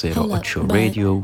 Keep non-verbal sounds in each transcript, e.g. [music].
00 on Show Radio.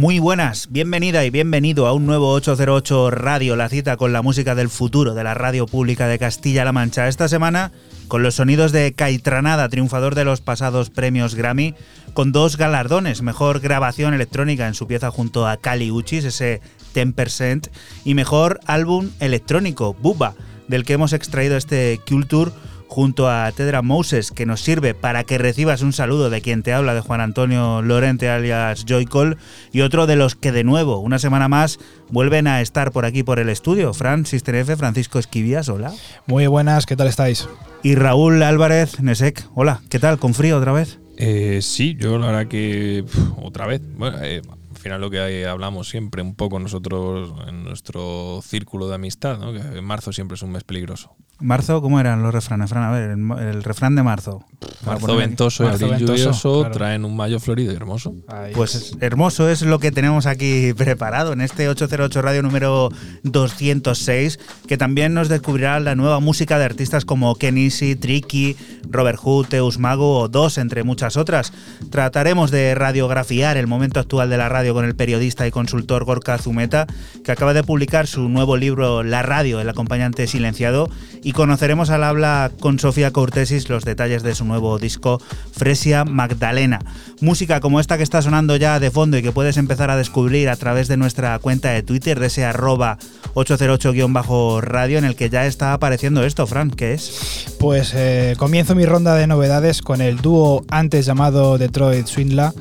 Muy buenas, bienvenida y bienvenido a un nuevo 808 Radio, la cita con la música del futuro de la radio pública de Castilla-La Mancha. Esta semana con los sonidos de Caitranada, triunfador de los pasados premios Grammy, con dos galardones, mejor grabación electrónica en su pieza junto a Cali Uchis, ese 10%, y mejor álbum electrónico, Buba, del que hemos extraído este Culture junto a Tedra Moses, que nos sirve para que recibas un saludo de quien te habla, de Juan Antonio Lorente alias Joycol, y otro de los que de nuevo, una semana más, vuelven a estar por aquí por el estudio. Fran, Sister Francisco Esquivias, hola. Muy buenas, ¿qué tal estáis? Y Raúl Álvarez, Nesek, hola, ¿qué tal? ¿Con frío otra vez? Eh, sí, yo la verdad que otra vez. Bueno, eh, final lo que hay- hablamos siempre un poco nosotros en nuestro círculo de amistad, ¿no? que en marzo siempre es un mes peligroso. Marzo, ¿cómo eran los refranes? Fran, a ver, el, el refrán de marzo. Marzo ventoso y abril ventoso, lluvioso claro. traen un mayo florido y hermoso. Ahí Pues es. hermoso es lo que tenemos aquí preparado en este 808 Radio número 206, que también nos descubrirá la nueva música de artistas como Ken Easy, Tricky, Robert Hood, Teus Mago o Dos, entre muchas otras. Trataremos de radiografiar el momento actual de la radio con el periodista y consultor Gorka Zumeta, que acaba de publicar su nuevo libro La Radio, el acompañante silenciado, y conoceremos al habla con Sofía Cortesis los detalles de su nuevo disco Fresia Magdalena. Música como esta que está sonando ya de fondo y que puedes empezar a descubrir a través de nuestra cuenta de Twitter, de ese arroba 808-radio, en el que ya está apareciendo esto, Fran, ¿qué es? Pues eh, comienzo mi ronda de novedades con el dúo antes llamado Detroit Swindler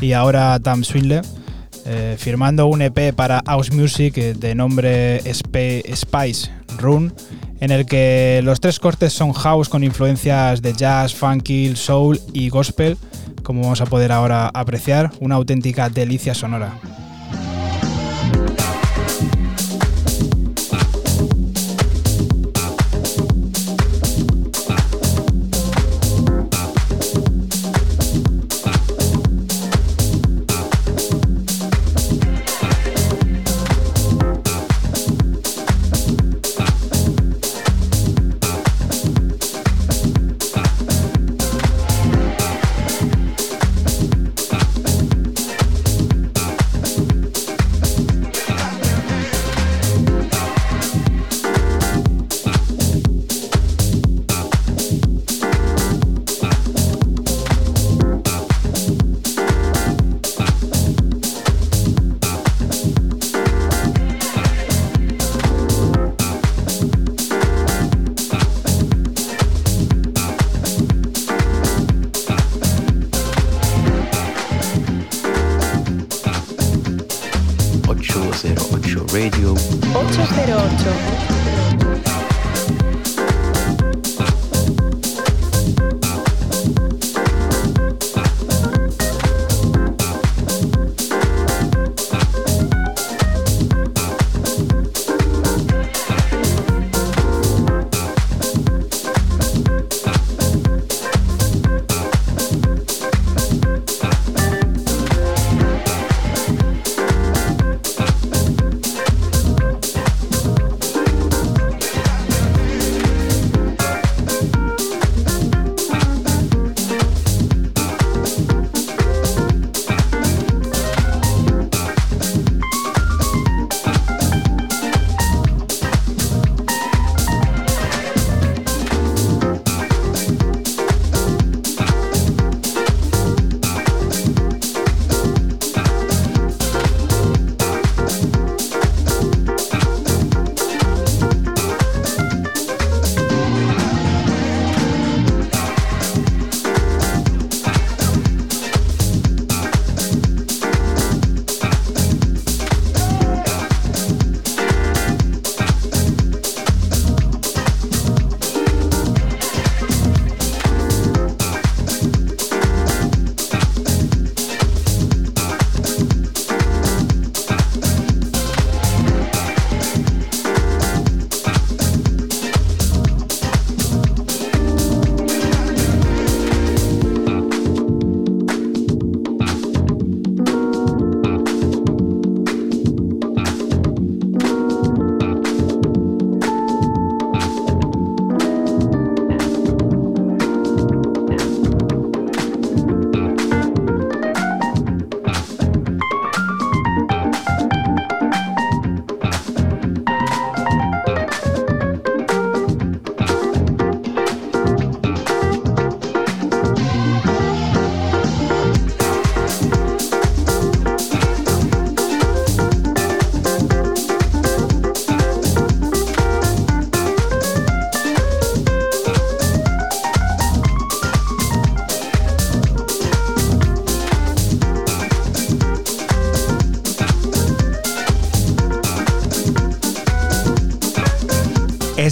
y ahora Tam Swindler, eh, firmando un EP para House Music eh, de nombre Spe- Spice Run, en el que los tres cortes son house con influencias de jazz, funky, soul y gospel, como vamos a poder ahora apreciar, una auténtica delicia sonora.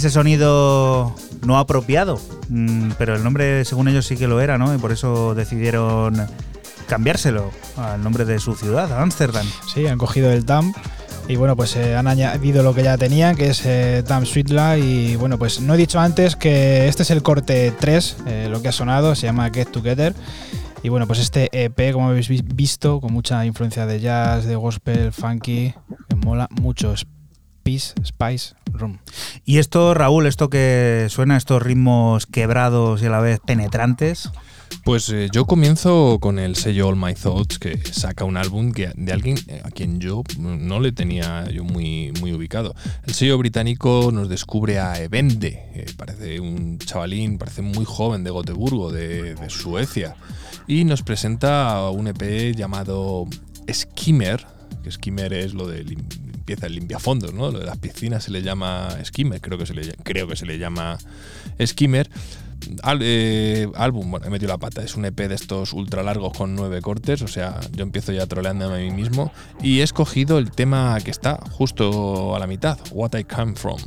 Ese sonido no apropiado, mm, pero el nombre según ellos sí que lo era, ¿no? Y por eso decidieron cambiárselo al nombre de su ciudad, Ámsterdam. Sí, han cogido el TAM y bueno, pues eh, han añadido lo que ya tenían, que es eh, TAM Sweetla. Y bueno, pues no he dicho antes que este es el corte 3, eh, lo que ha sonado, se llama Get Together. Y bueno, pues este EP, como habéis vi- visto, con mucha influencia de jazz, de gospel, funky, que mola mucho. Peace, Spice, Room. Y esto, Raúl, esto que suena, estos ritmos quebrados y a la vez penetrantes, Pues eh, yo comienzo con el sello All My Thoughts, que saca un álbum de alguien eh, a quien yo no le tenía yo muy, muy ubicado. El sello británico nos descubre a Evende, parece un chavalín, parece muy joven de Gotemburgo, de, de Suecia, y nos presenta un EP llamado Skimmer, que Skimmer es lo de lim- limpieza, limpiafondos, ¿no? Lo de las piscinas se le llama Skimmer, creo que se le, creo que se le llama Skimmer. Eh, álbum, bueno, he metido la pata, es un EP de estos ultra largos con nueve cortes, o sea, yo empiezo ya troleándome a mí mismo y he escogido el tema que está justo a la mitad, What I Come From.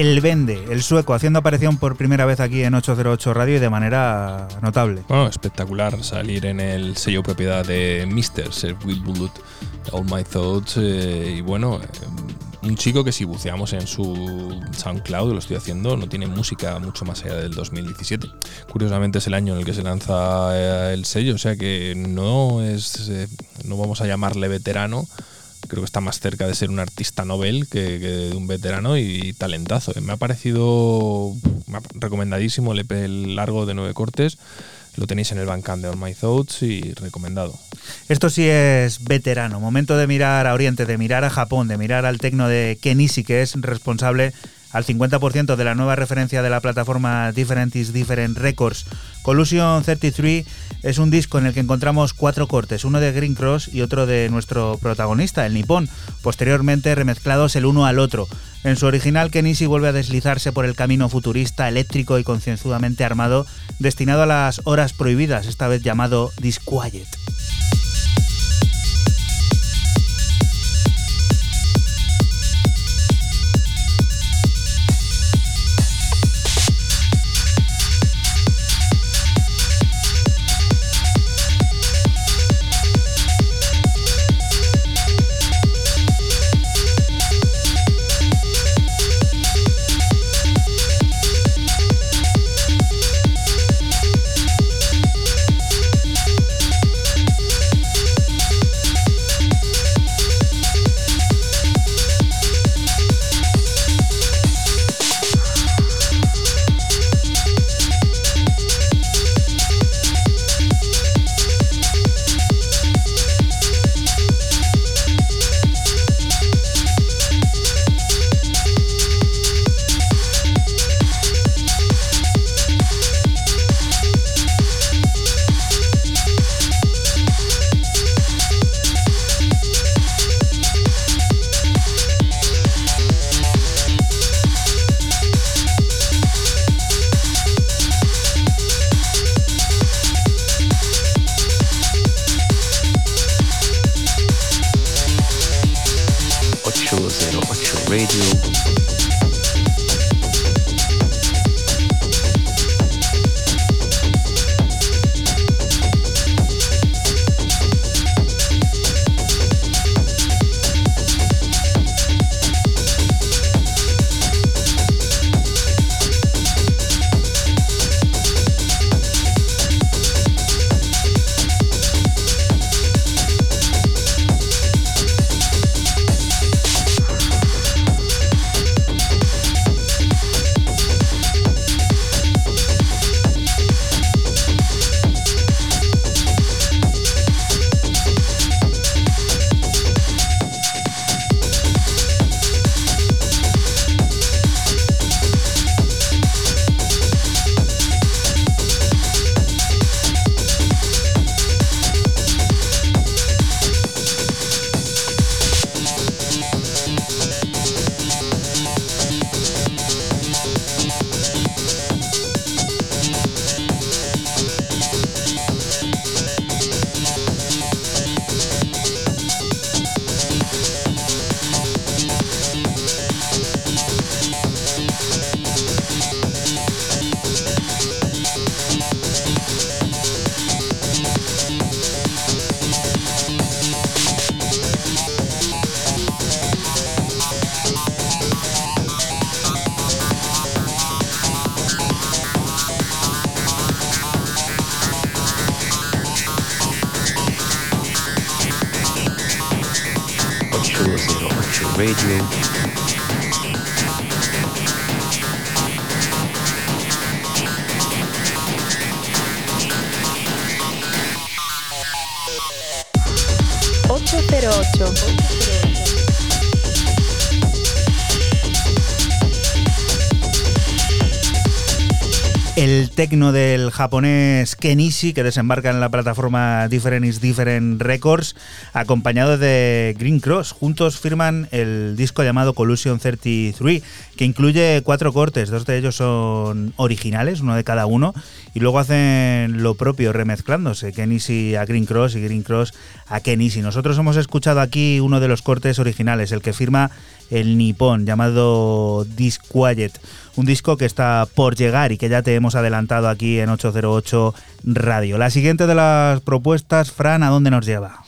El Vende, el sueco, haciendo aparición por primera vez aquí en 808 Radio y de manera notable. Bueno, espectacular salir en el sello propiedad de Mr. Sir Will Bullet, All My Thoughts. eh, y bueno, eh, un chico que si buceamos en su SoundCloud, lo estoy haciendo, no tiene música mucho más allá del 2017. Curiosamente es el año en el que se lanza eh, el sello, o sea que no es, eh, no vamos a llamarle veterano. Creo que está más cerca de ser un artista novel que, de un veterano y talentazo. Me ha parecido recomendadísimo el EP largo de nueve cortes. Lo tenéis en el Bandcamp de All My Thoughts y recomendado. Esto sí es veterano. Momento de mirar a Oriente, de mirar a Japón, de mirar al tecno de Kenishi, que es responsable al 50% de la nueva referencia de la plataforma Different is Different Records. Collusion 33 es un disco en el que encontramos cuatro cortes, uno de Green Cross y otro de nuestro protagonista, el nipón, posteriormente remezclados el uno al otro. En su original, Kenishi vuelve a deslizarse por el camino futurista, eléctrico y concienzudamente armado, destinado a las horas prohibidas, esta vez llamado Disquiet. Japonés Kenishi, que desembarca en la plataforma Different is Different Records, acompañado de Green Cross. Juntos firman el disco llamado Collusion 33, que incluye cuatro cortes, dos de ellos son originales, uno de cada uno, y luego hacen lo propio, remezclándose, Kenishi a Green Cross y Green Cross a Kenishi. Nosotros hemos escuchado aquí uno de los cortes originales, el que firma el nipón, llamado Disquiet un disco que está por llegar y que ya te hemos adelantado aquí en 808 Radio. La siguiente de las propuestas, Fran, ¿a dónde nos lleva?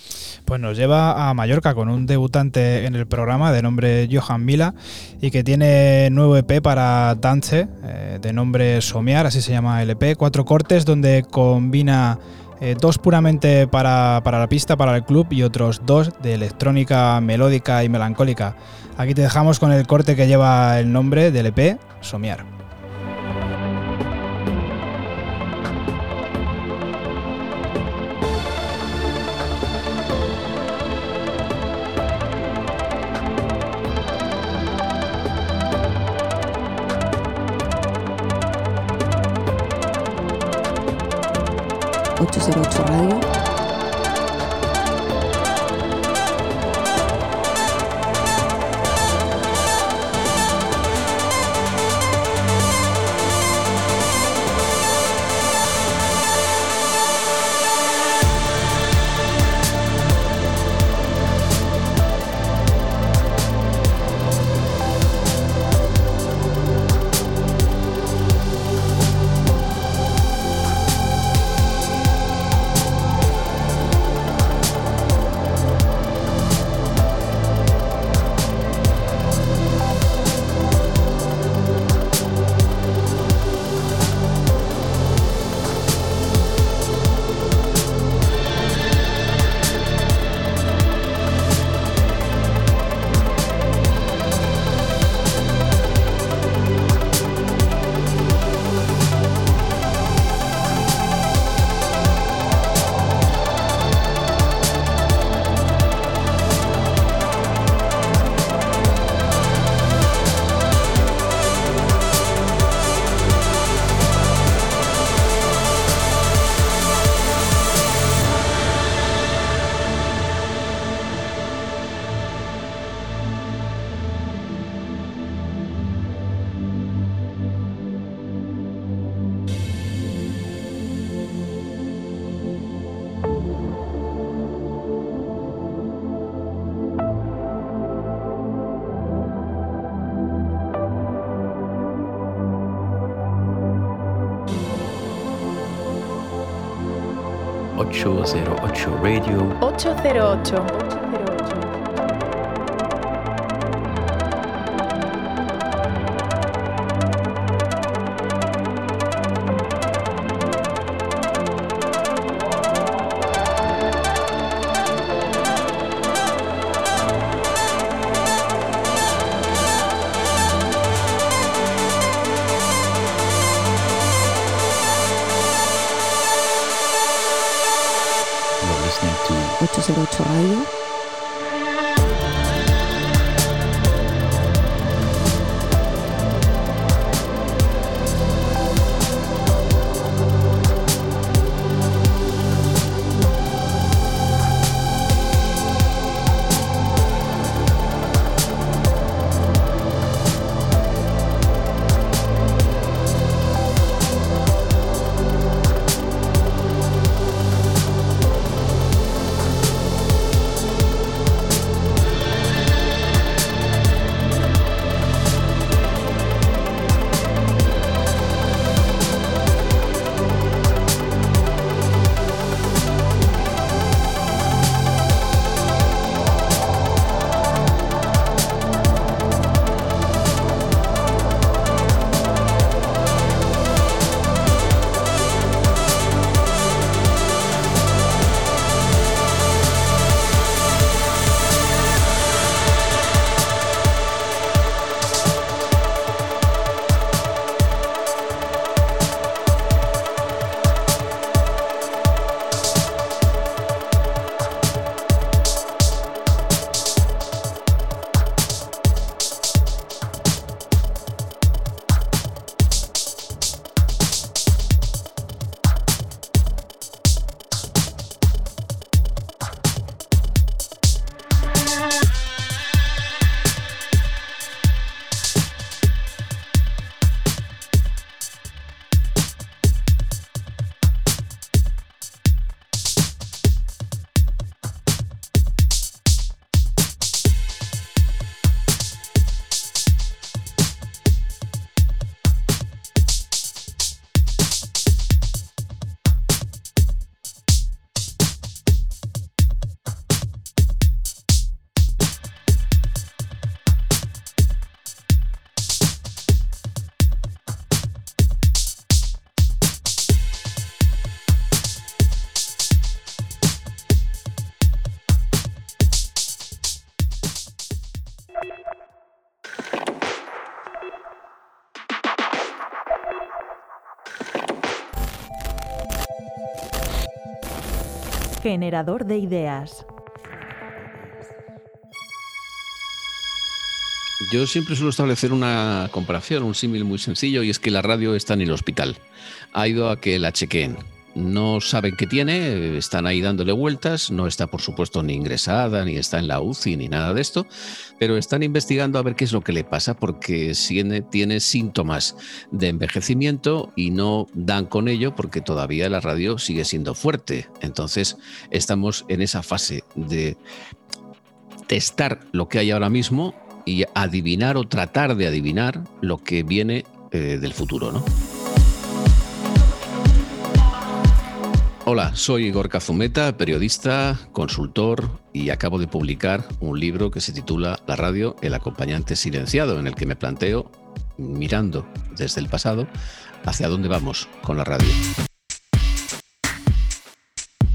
Pues nos lleva a Mallorca con un debutante en el programa de nombre Johan Mila y que tiene nuevo EP para Dance eh, de nombre Somear, así se llama el EP. Cuatro cortes donde combina eh, dos puramente para, para la pista, para el club y otros dos de electrónica melódica y melancólica. Aquí te dejamos con el corte que lleva el nombre del EP, Somiar. 808 Radio. Generador de ideas. Yo siempre suelo establecer una comparación, un símil muy sencillo, y es que la radio está en el hospital. Ha ido a que la chequeen. No saben qué tiene, están ahí dándole vueltas, no está por supuesto ni ingresada, ni está en la UCI, ni nada de esto, pero están investigando a ver qué es lo que le pasa porque tiene, tiene síntomas de envejecimiento y no dan con ello porque todavía la radio sigue siendo fuerte. Entonces estamos en esa fase de testar lo que hay ahora mismo y adivinar o tratar de adivinar lo que viene eh, del futuro, ¿no? Hola, soy Igor Cazumeta, periodista, consultor y acabo de publicar un libro que se titula La radio, el acompañante silenciado, en el que me planteo, mirando desde el pasado, hacia dónde vamos con la radio.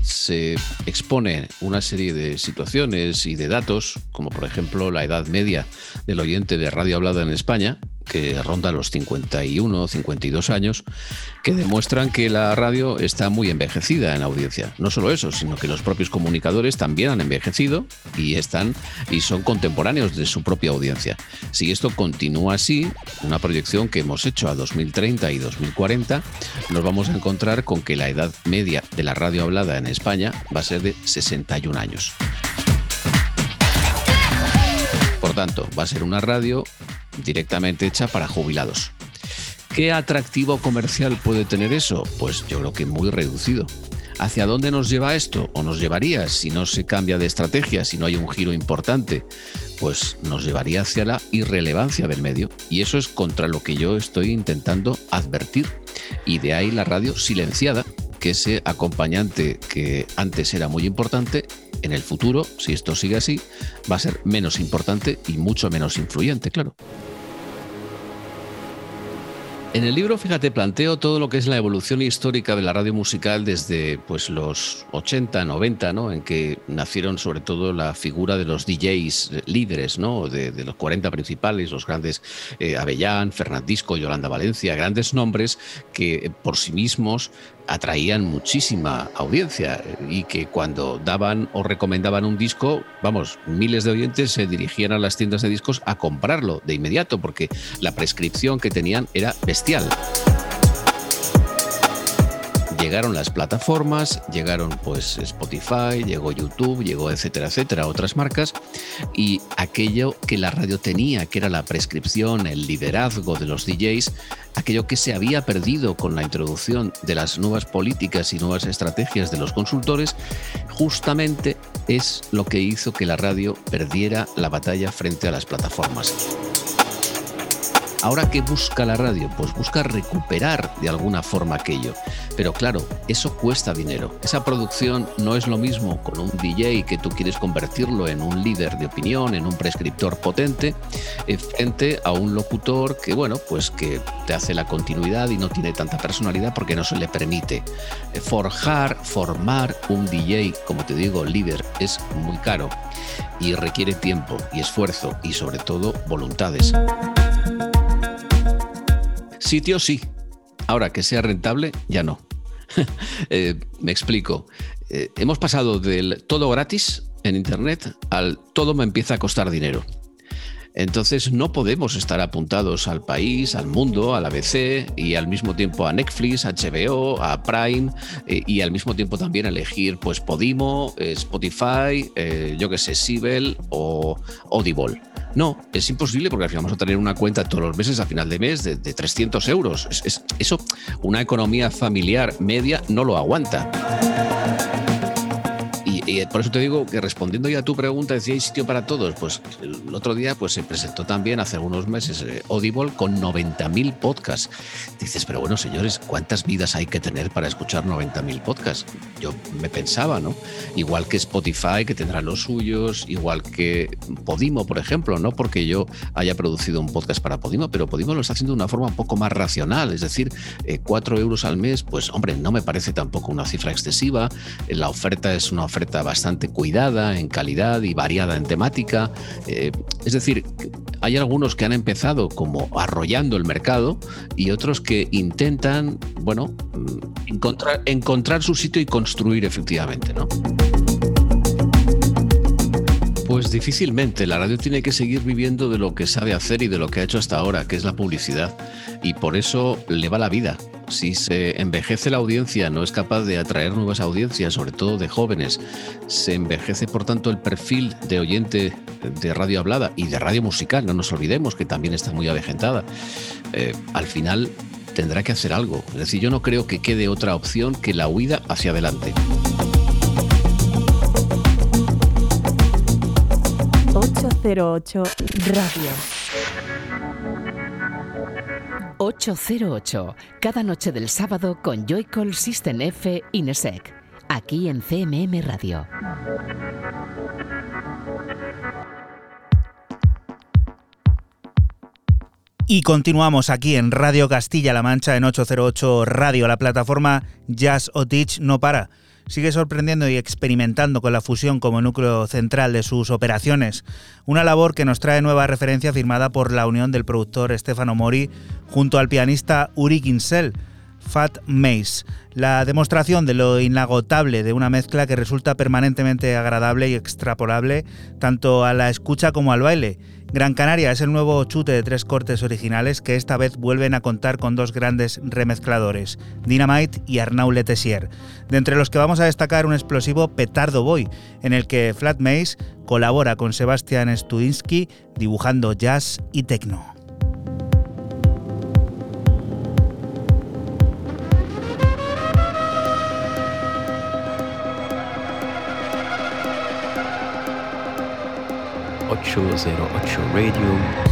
Se expone una serie de situaciones y de datos, como por ejemplo la edad media del oyente de radio hablada en España, que ronda los 51 o 52 años, que demuestran que la radio está muy envejecida en audiencia. No solo eso, sino que los propios comunicadores también han envejecido y están y son contemporáneos de su propia audiencia. Si esto continúa así, una proyección que hemos hecho a 2030 y 2040, nos vamos a encontrar con que la edad media de la radio hablada en España va a ser de 61 años. Por tanto, va a ser una radio directamente hecha para jubilados. ¿Qué atractivo comercial puede tener eso? Pues yo creo que muy reducido. ¿Hacia dónde nos lleva esto? ¿O nos llevaría si no se cambia de estrategia, si no hay un giro importante? Pues nos llevaría hacia la irrelevancia del medio. Y eso es contra lo que yo estoy intentando advertir. Y de ahí la radio silenciada, que ese acompañante que antes era muy importante, en el futuro, si esto sigue así, va a ser menos importante y mucho menos influyente, claro. En el libro, fíjate, planteo todo lo que es la evolución histórica de la radio musical desde pues, los 80, 90, ¿no? en que nacieron sobre todo la figura de los DJs líderes, ¿no? de, de los 40 principales, los grandes eh, Avellán, Fernandisco, Yolanda Valencia, grandes nombres que eh, por sí mismos atraían muchísima audiencia y que cuando daban o recomendaban un disco, vamos, miles de oyentes se dirigían a las tiendas de discos a comprarlo de inmediato porque la prescripción que tenían era bestial. Llegaron las plataformas, llegaron pues Spotify, llegó YouTube, llegó etcétera, etcétera, otras marcas y aquello que la radio tenía, que era la prescripción, el liderazgo de los DJs, aquello que se había perdido con la introducción de las nuevas políticas y nuevas estrategias de los consultores, justamente es lo que hizo que la radio perdiera la batalla frente a las plataformas. Ahora, ¿qué busca la radio? Pues busca recuperar de alguna forma aquello. Pero claro, eso cuesta dinero. Esa producción no es lo mismo con un DJ que tú quieres convertirlo en un líder de opinión, en un prescriptor potente, eh, frente a un locutor que, bueno, pues que te hace la continuidad y no tiene tanta personalidad porque no se le permite. Eh, Forjar, formar un DJ, como te digo, líder, es muy caro y requiere tiempo y esfuerzo y sobre todo voluntades. Sitio sí. Ahora que sea rentable, ya no. [laughs] Eh, me explico. Eh, hemos pasado del todo gratis en Internet al todo me empieza a costar dinero. Entonces no podemos estar apuntados al país, al mundo, a la ABC y al mismo tiempo a Netflix, HBO, a Prime eh, y al mismo tiempo también elegir pues Podimo, eh, Spotify, eh, yo que sé, Sibel o Audible. No, es imposible porque al final vamos a tener una cuenta todos los meses a final de mes de, de 300 euros. Es- eso, una economía familiar media no lo aguanta. Y, por eso te digo que respondiendo ya a tu pregunta, decía, ¿hay sitio para todos? Pues el otro día pues, se presentó también hace algunos meses eh, Audible con 90.000 podcasts. Dices, pero bueno, señores, ¿cuántas vidas hay que tener para escuchar 90.000 podcasts? Yo me pensaba, ¿no? Igual que Spotify, que tendrá los suyos, igual que Podimo, por ejemplo, no porque yo haya producido un podcast para Podimo, pero Podimo lo está haciendo de una forma un poco más racional, es decir, eh, 4 euros al mes, pues hombre, no me parece tampoco una cifra excesiva, la oferta es una oferta bastante cuidada en calidad y variada en temática, Eh, es decir, hay algunos que han empezado como arrollando el mercado y otros que intentan, bueno, mm, encontrar, encontrar su sitio y construir efectivamente, ¿no? Difícilmente. La radio tiene que seguir viviendo de lo que sabe hacer y de lo que ha hecho hasta ahora, que es la publicidad. Y por eso le va la vida. Si se envejece la audiencia, no es capaz de atraer nuevas audiencias, sobre todo de jóvenes, se envejece por tanto el perfil de oyente de radio hablada y de radio musical, no nos olvidemos que también está muy avejentada. Eh, al final tendrá que hacer algo. Es decir, yo no creo que quede otra opción que la huida hacia adelante. 808 Radio. 808, cada noche del sábado con Joycall System F Inesec, aquí en CMM Radio. Y continuamos aquí en Radio Castilla-La Mancha en 808 Radio. La plataforma Jazz o Teach no para. Sigue sorprendiendo y experimentando con la fusión como núcleo central de sus operaciones. Una labor que nos trae nueva referencia firmada por la unión del productor Stefano Mori junto al pianista Uri Kinsel. Fat Maze, la demostración de lo inagotable de una mezcla que resulta permanentemente agradable y extrapolable tanto a la escucha como al baile. Gran Canaria es el nuevo chute de tres cortes originales que esta vez vuelven a contar con dos grandes remezcladores, Dynamite y Arnaud Letessier, de entre los que vamos a destacar un explosivo Petardo Boy, en el que Flat Maze colabora con Sebastian Studinsky dibujando jazz y techno. 808 Radio.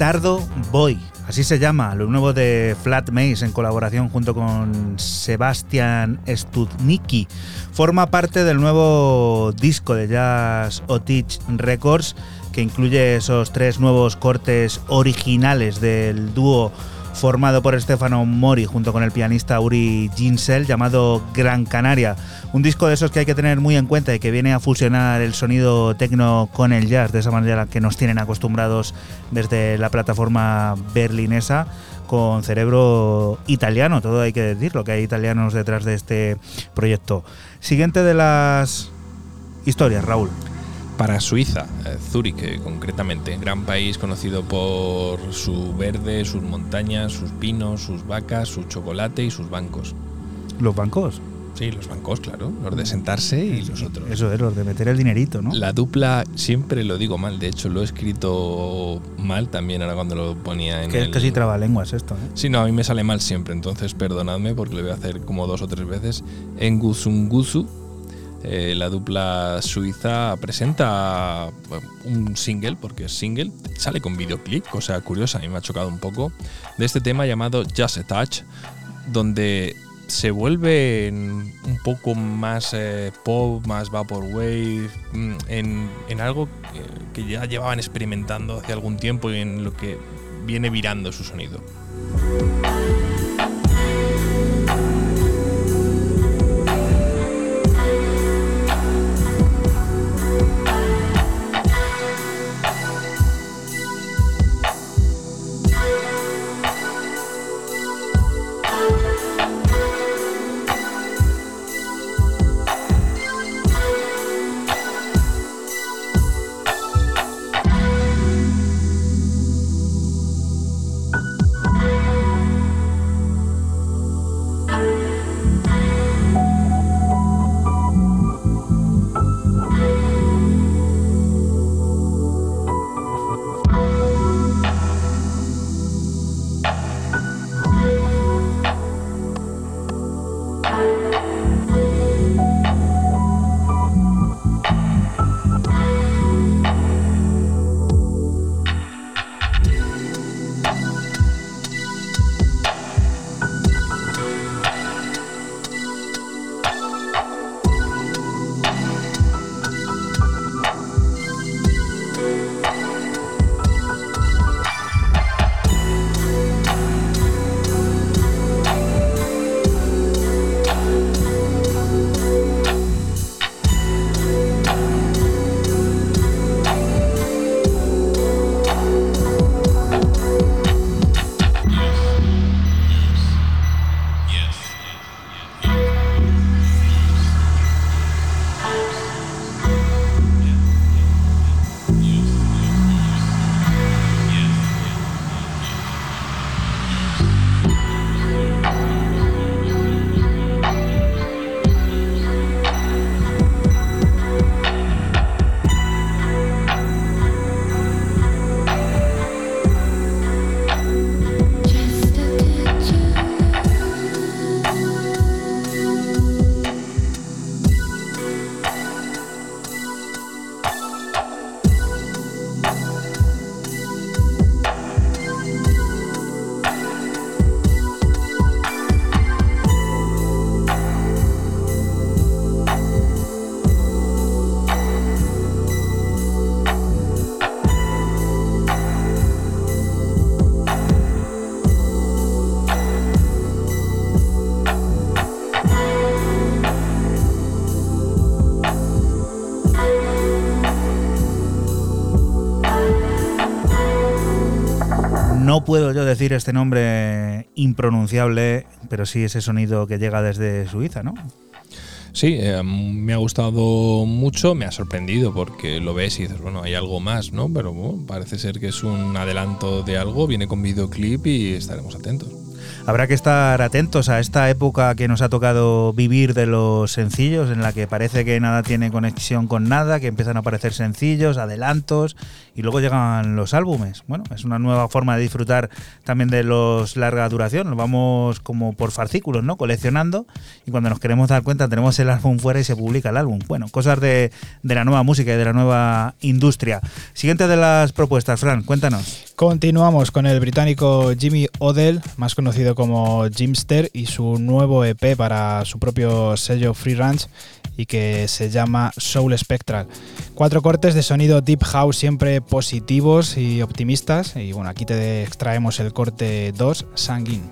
Petardo Boy. Así se llama, lo nuevo de Flat Maze en colaboración junto con Sebastian Studnicki. Forma parte del nuevo disco de Jazz Otich Records que incluye esos tres nuevos cortes originales del dúo formado por Stefano Mori junto con el pianista Uri Ginsel llamado Gran Canaria. Un disco de esos que hay que tener muy en cuenta y que viene a fusionar el sonido tecno con el jazz de esa manera que nos tienen acostumbrados desde la plataforma berlinesa con cerebro italiano, todo hay que decirlo, que hay italianos detrás de este proyecto. Siguiente de las historias, Raúl. Para Suiza, eh, Zúrich eh, concretamente, gran país conocido por su verde, sus montañas, sus pinos, sus vacas, su chocolate y sus bancos. Los bancos. Sí, los bancos, claro, los de sentarse y los otros. Eso es, los de meter el dinerito, ¿no? La dupla siempre lo digo mal, de hecho lo he escrito mal también ahora cuando lo ponía en Que es el... casi trabalenguas esto, ¿eh? Sí, no, a mí me sale mal siempre, entonces perdonadme porque lo voy a hacer como dos o tres veces. Engusungusu, eh, la dupla suiza presenta un single, porque es single, sale con videoclip, cosa curiosa, a mí me ha chocado un poco, de este tema llamado Just a Touch, donde se vuelve un poco más eh, pop, más vaporwave, mm, en, en algo que ya llevaban experimentando hace algún tiempo y en lo que viene virando su sonido. Puedo yo decir este nombre impronunciable, pero sí ese sonido que llega desde Suiza, ¿no? Sí, eh, me ha gustado mucho, me ha sorprendido porque lo ves y dices, bueno, hay algo más, ¿no? Pero bueno, parece ser que es un adelanto de algo, viene con videoclip y estaremos atentos. Habrá que estar atentos a esta época que nos ha tocado vivir de los sencillos, en la que parece que nada tiene conexión con nada, que empiezan a aparecer sencillos, adelantos y luego llegan los álbumes. Bueno, es una nueva forma de disfrutar también de los larga duración. Nos vamos como por fascículos, ¿no? Coleccionando y cuando nos queremos dar cuenta tenemos el álbum fuera y se publica el álbum. Bueno, cosas de, de la nueva música y de la nueva industria. Siguiente de las propuestas, Fran, cuéntanos. Continuamos con el británico Jimmy Odell, más conocido como Jimster, y su nuevo EP para su propio sello Free Ranch y que se llama Soul Spectral. Cuatro cortes de sonido deep house siempre positivos y optimistas. Y bueno, aquí te extraemos el corte 2, Sanguine.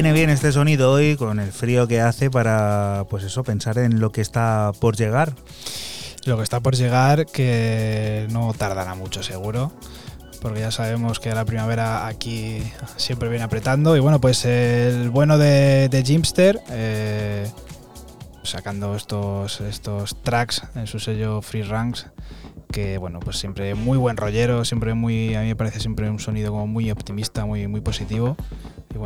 Viene bien este sonido hoy con el frío que hace para, pues eso, pensar en lo que está por llegar. Lo que está por llegar, que no tardará mucho seguro, porque ya sabemos que la primavera aquí siempre viene apretando. Y bueno, pues el bueno de, de Jimster, eh, sacando estos, estos tracks en su sello Free Ranks, que bueno, pues siempre muy buen rollero, siempre muy, a mí me parece siempre un sonido como muy optimista, muy, muy positivo.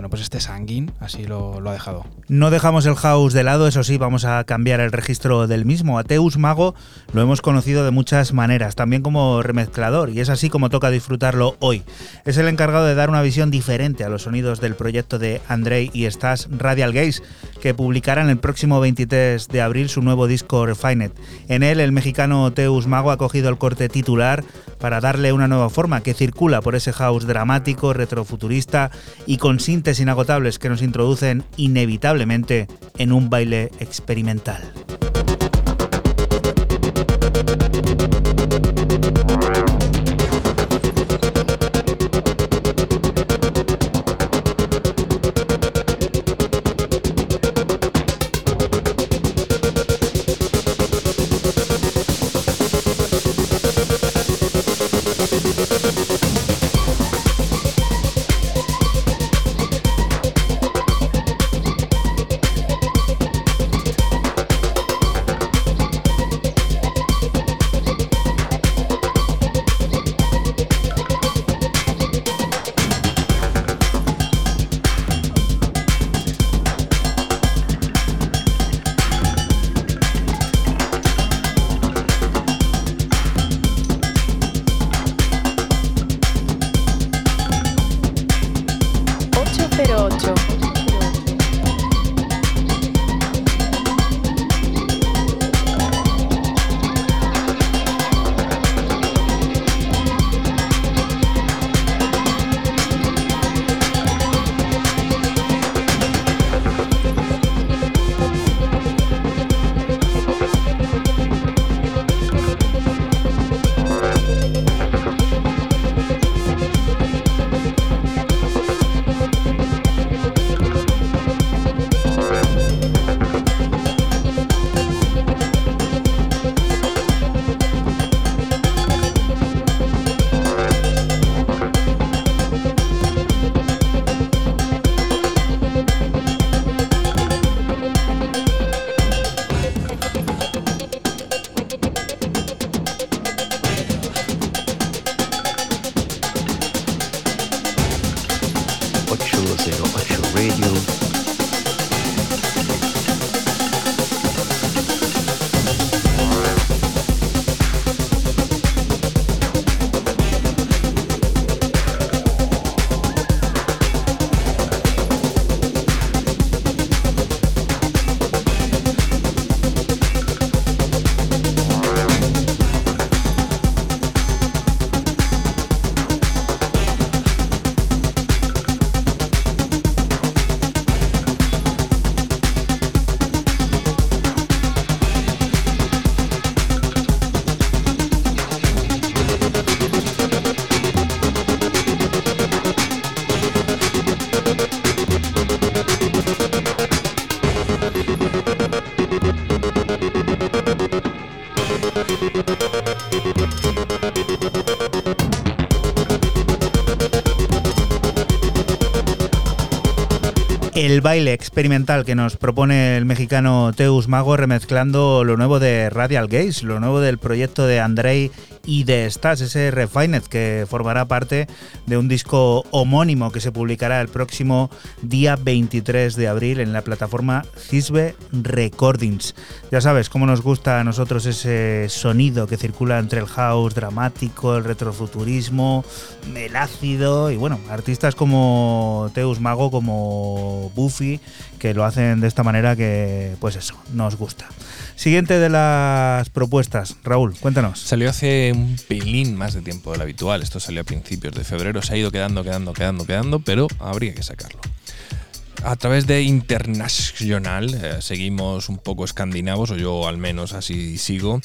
Bueno, pues este Sanguín así lo, lo ha dejado. No dejamos el house de lado, eso sí, vamos a cambiar el registro del mismo. Ateus Mago lo hemos conocido de muchas maneras, también como remezclador, y es así como toca disfrutarlo hoy. Es el encargado de dar una visión diferente a los sonidos del proyecto de Andrei y Stas Radial Gaze, que publicarán el próximo 23 de abril su nuevo disco Refined. En él, el mexicano Teus Mago ha cogido el corte titular para darle una nueva forma que circula por ese house dramático, retrofuturista y con sintes inagotables que nos introducen inevitablemente en un baile experimental. El baile experimental que nos propone el mexicano Teus Mago remezclando lo nuevo de Radial Gaze, lo nuevo del proyecto de Andrei y de Stas, ese Refined que formará parte de un disco homónimo que se publicará el próximo día 23 de abril en la plataforma Cisbe Recordings. Ya sabes cómo nos gusta a nosotros ese sonido que circula entre el house dramático, el retrofuturismo, ácido y bueno, artistas como Teus Mago, como Buffy, que lo hacen de esta manera que pues eso, nos gusta. Siguiente de las propuestas, Raúl, cuéntanos. Salió hace un pelín más de tiempo del habitual. Esto salió a principios de febrero. Se ha ido quedando, quedando, quedando, quedando, pero habría que sacarlo. A través de International, eh, seguimos un poco escandinavos, o yo al menos así sigo.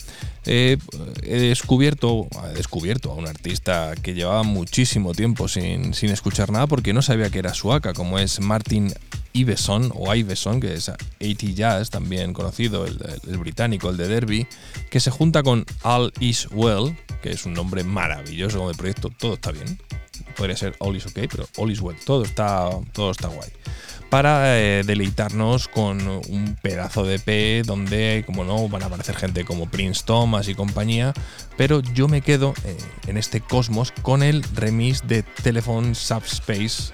Eh, he descubierto, he descubierto que llevaba muchísimo tiempo sin, sin escuchar nada porque no sabía que era suaca, como es Martin Iveson o Iveson, que es 80 Jazz, también conocido, el, el británico, el de Derby, que se junta con All Is Well, que es un nombre maravilloso como de proyecto, todo está bien. Podría ser All Is OK, pero All Is Well, todo está, todo está guay para eh, deleitarnos con un pedazo de EP donde, como no, van a aparecer gente como Prince Thomas y compañía, pero yo me quedo eh, en este cosmos con el remix de Telephone Subspace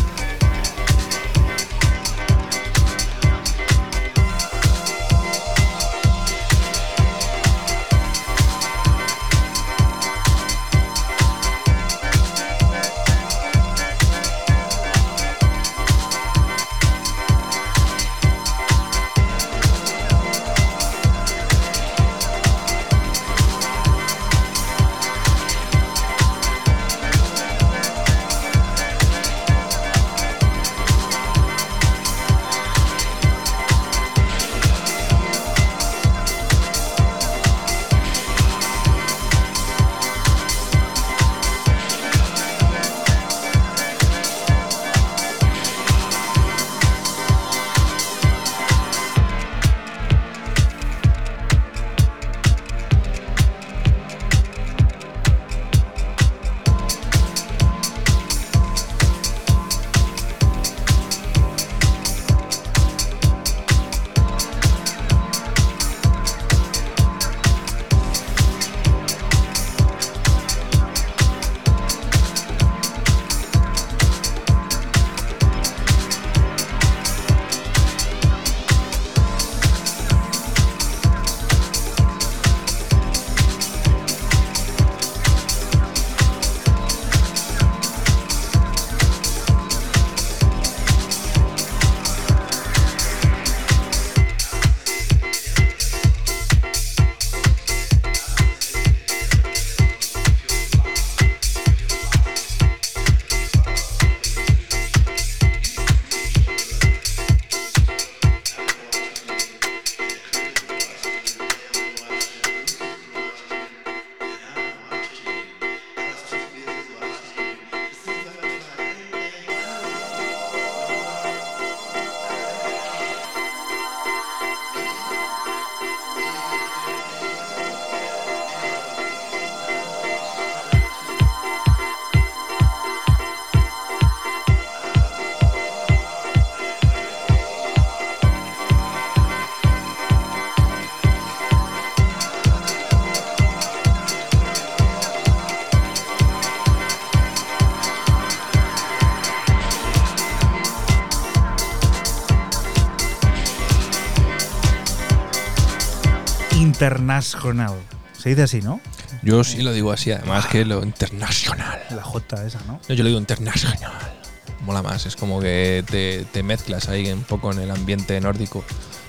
Se dice así, ¿no? Yo sí lo digo así, además que lo internacional. La J esa, ¿no? No, yo lo digo internacional. Mola más, es como que te, te mezclas ahí un poco en el ambiente nórdico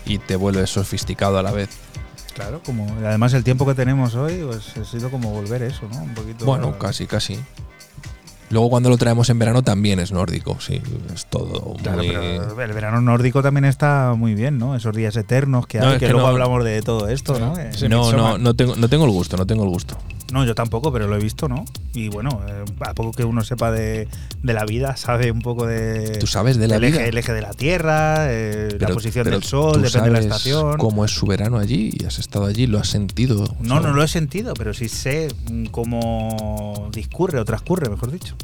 y te vuelves sofisticado a la vez. Claro, como además el tiempo que tenemos hoy, pues ha sido como volver eso, ¿no? Un poquito. Bueno, casi, casi. Luego cuando lo traemos en verano también es nórdico, sí, es todo Claro, muy... pero el verano nórdico también está muy bien, ¿no? Esos días eternos que No, hay, es que, que luego no- hablamos de todo esto, ¿no? No, no, no tengo, no tengo el gusto, no tengo el gusto. No, yo tampoco, pero lo he visto, ¿no? Y bueno, eh, a poco que uno sepa de, de la vida, sabe un poco de. ¿Tú sabes de la del vida? Eje, el eje de la Tierra, eh, la posición pero del Sol, ¿tú depende de la estación. ¿Cómo es su verano allí? ¿Has estado allí? ¿Lo has sentido? No, no lo he sentido, pero sí sé mm, cómo discurre o transcurre, mejor dicho.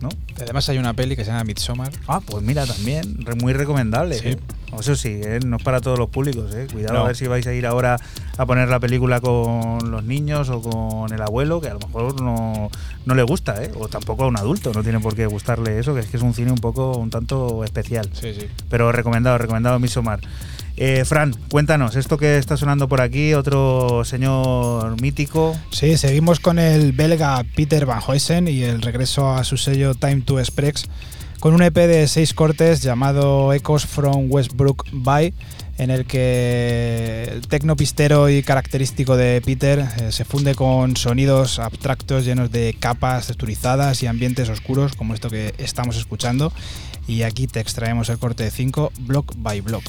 ¿No? Además hay una peli que se llama Midsommar. Ah, pues mira, también, re- muy recomendable. Sí. ¿eh? Eso sí, ¿eh? no es para todos los públicos. ¿eh? Cuidado No. a ver si vais a ir ahora a poner la película con los niños o con el abuelo, que a lo mejor no, no le gusta, ¿eh? o tampoco a un adulto, no tiene por qué gustarle eso, que es que es un cine un poco, un tanto especial. Sí, sí. Pero recomendado, recomendado Midsommar. Eh, Fran, cuéntanos, esto que está sonando por aquí, otro señor mítico. Sí, seguimos con el belga Peter Van Huysen y el regreso a su sello Time to Express con un EP de seis cortes llamado Echoes from Westbrook Bay, en el que el tecno pistero y característico de Peter eh, se funde con sonidos abstractos llenos de capas texturizadas y ambientes oscuros como esto que estamos escuchando. Y aquí te extraemos el corte de 5, block by block.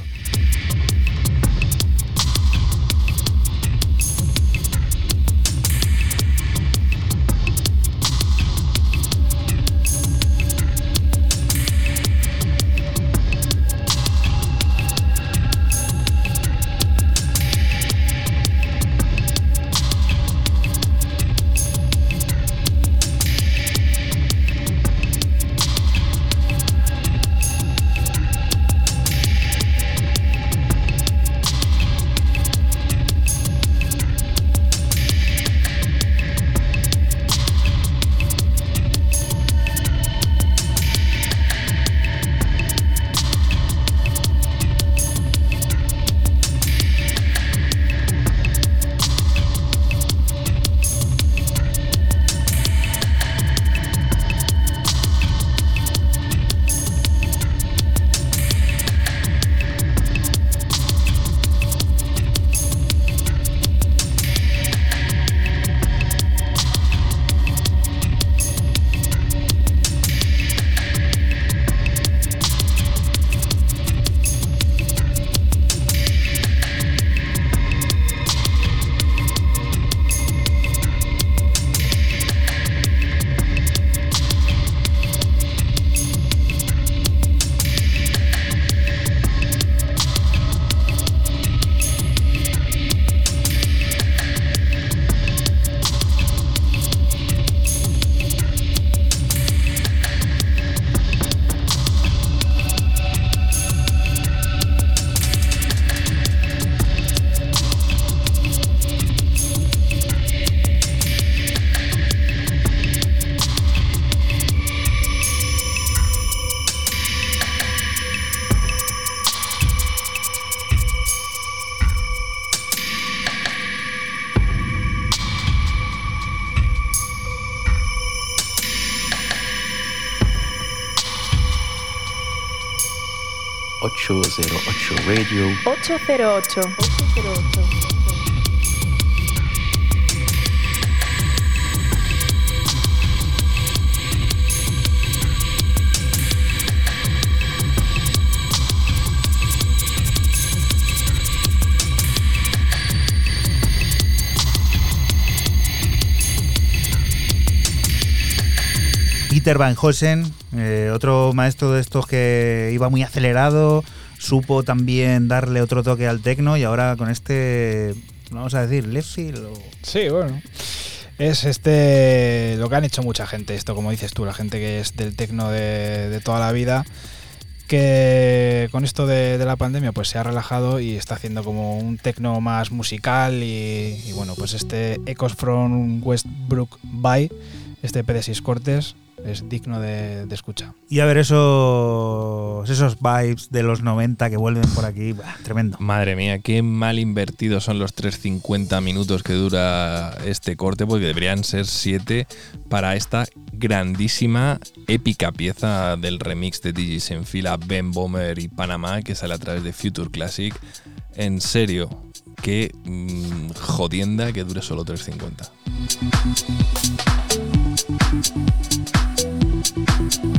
...808 Radio 808. 808. Peter Van Hosen, eh, otro maestro de estos que iba muy acelerado, supo también darle otro toque al tecno y ahora con este, vamos a decir, left field o- Sí, bueno. Es este lo que han hecho mucha gente, esto como dices tú, la gente que es del tecno de, toda la vida, que con esto de, la pandemia pues se ha relajado y está haciendo como un tecno más musical y, bueno, pues este Echoes from Westbrook Bay, este EP de seis cortes, es digno de, de escucha. Y a ver esos, esos vibes de los 90 que vuelven por aquí, bah, tremendo. Madre mía, qué mal invertidos son los 3.50 minutos que dura este corte, porque deberían ser 7 para esta grandísima, épica pieza del remix de DJ Senfila, Ben Bomber y Panamá, que sale a través de Future Classic. En serio, qué mm, jodienda que dure solo 3.50. thank you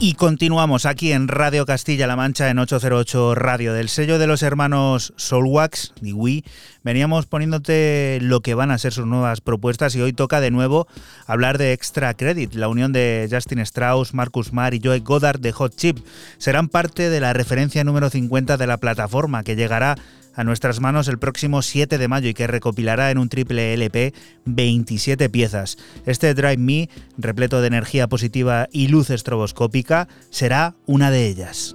Y continuamos aquí en Radio Castilla-La Mancha en 808 Radio del sello de los hermanos Soulwax y Wii. Veníamos poniéndote lo que van a ser sus nuevas propuestas y hoy toca de nuevo hablar de Extra Credit, la unión de Justin Strauss, Marcus Marr y Joe Goddard de Hot Chip. Serán parte de la referencia número 50 de la plataforma que llegará a nuestras manos el próximo 7 de mayo y que recopilará en un triple LP 27 piezas. Este Drive Me, repleto de energía positiva y luz estroboscópica, será una de ellas.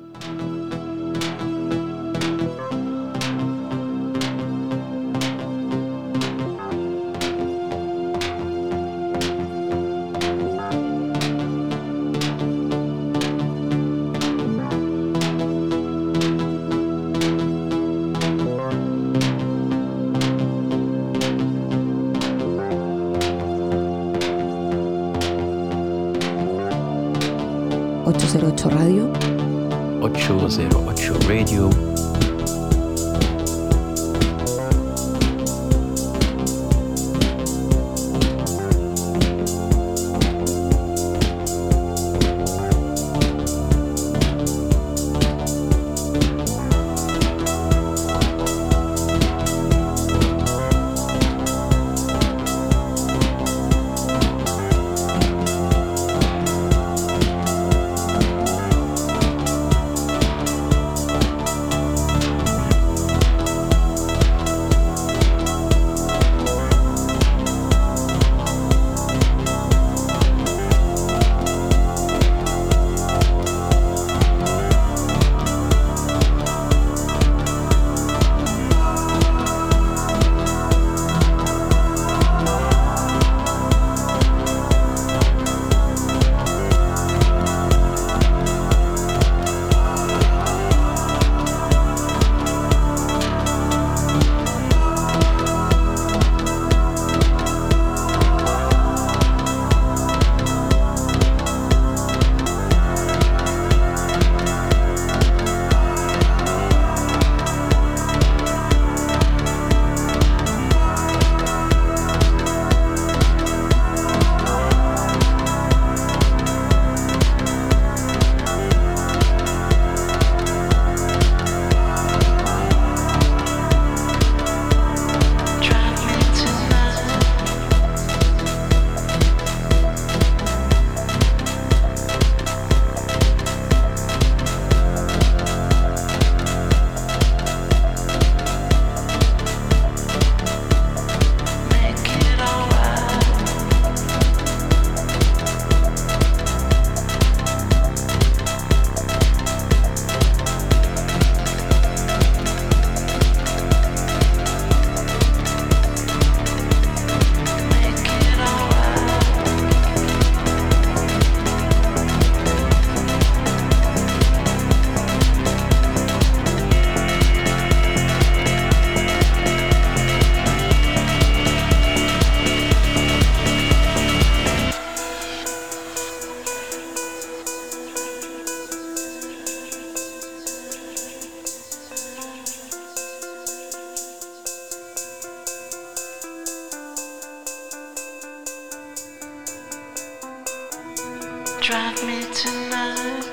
Drive me tonight.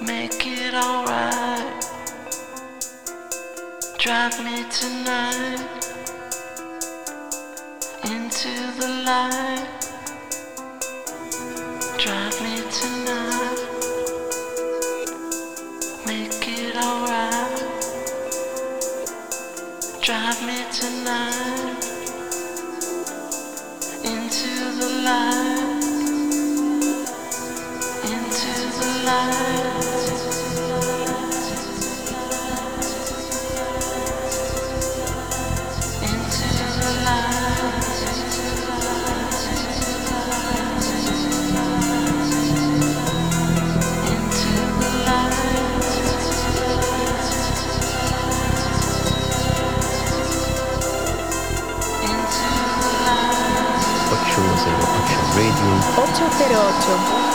Make it alright. Drive me tonight into the light. 808.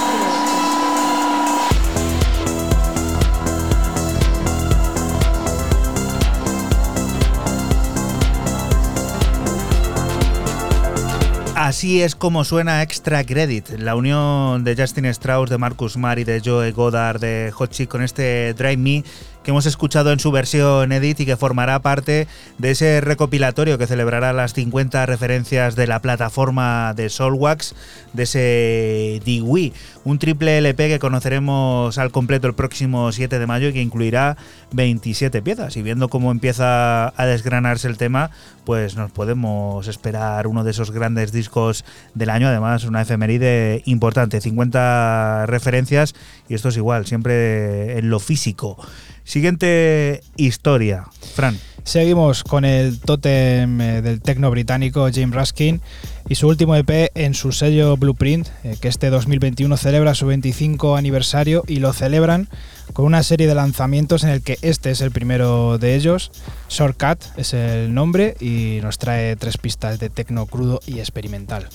Así es como suena Extra Credit, la unión de Justin Strauss, de Marcus Marr y de Joe Goddard de Hot Chick con este Drive Me que hemos escuchado en su versión edit y que formará parte de ese recopilatorio que celebrará las 50 referencias de la plataforma de Solwax, de ese Dewey, un triple LP que conoceremos al completo el próximo 7 de mayo y que incluirá 27 piezas. Y viendo cómo empieza a desgranarse el tema, pues nos podemos esperar uno de esos grandes discos del año, además una efeméride importante, 50 referencias y esto es igual, siempre en lo físico. Siguiente historia, Fran. Seguimos con el tótem eh, del tecno británico James Raskin y su último EP en su sello Blueprint, eh, que este 2021 celebra su 25 aniversario y lo celebran con una serie de lanzamientos en el que este es el primero de ellos. Shortcut es el nombre y nos trae tres pistas de tecno crudo y experimental.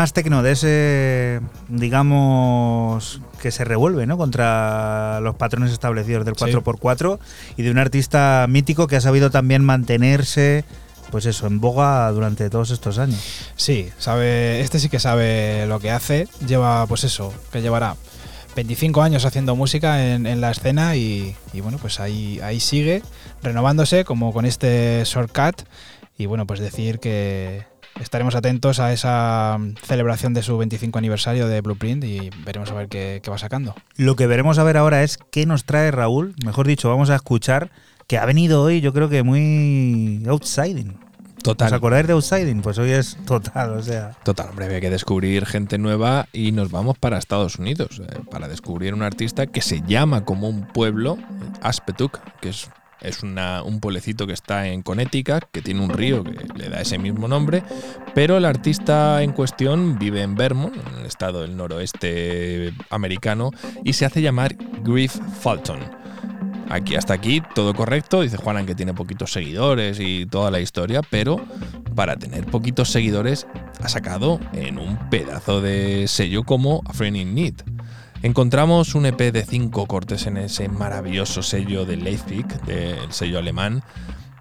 Más tecno de ese, digamos, que se revuelve ¿no? contra los patrones establecidos del Sí. 4x4 y de un artista mítico que ha sabido también mantenerse, pues eso, en boga durante todos estos años. Sí, sabe, este sí que sabe lo que hace. Lleva, pues eso, que llevará 25 años haciendo música en, en la escena y, y bueno, pues ahí, ahí sigue renovándose como con este shortcut. Y bueno, pues decir que estaremos atentos a esa mm, celebración de su 25 aniversario de Blueprint y veremos a ver qué, qué va sacando. Lo que veremos a ver ahora es qué nos trae Raúl, mejor dicho, vamos a escuchar, que ha venido hoy yo creo que muy outsiding. Total. ¿Os acordáis de Outsiding? Pues hoy es total, o sea. Total, hombre, había que descubrir gente nueva y nos vamos para Estados Unidos eh, para descubrir un artista que se llama como un pueblo, Aspetuck, que es, es un pueblecito que está en Connecticut, que tiene un río que le da ese mismo nombre, pero el artista en cuestión vive en Vermont, el estado del noroeste americano, y se hace llamar Griff Fulton. Aquí, hasta aquí todo correcto. Dice Juanan que tiene poquitos seguidores y toda la historia, pero para tener poquitos seguidores ha sacado en un pedazo de sello como A Friend in Need. Encontramos un EP de cinco cortes en ese maravilloso sello de Leipzig, del sello alemán,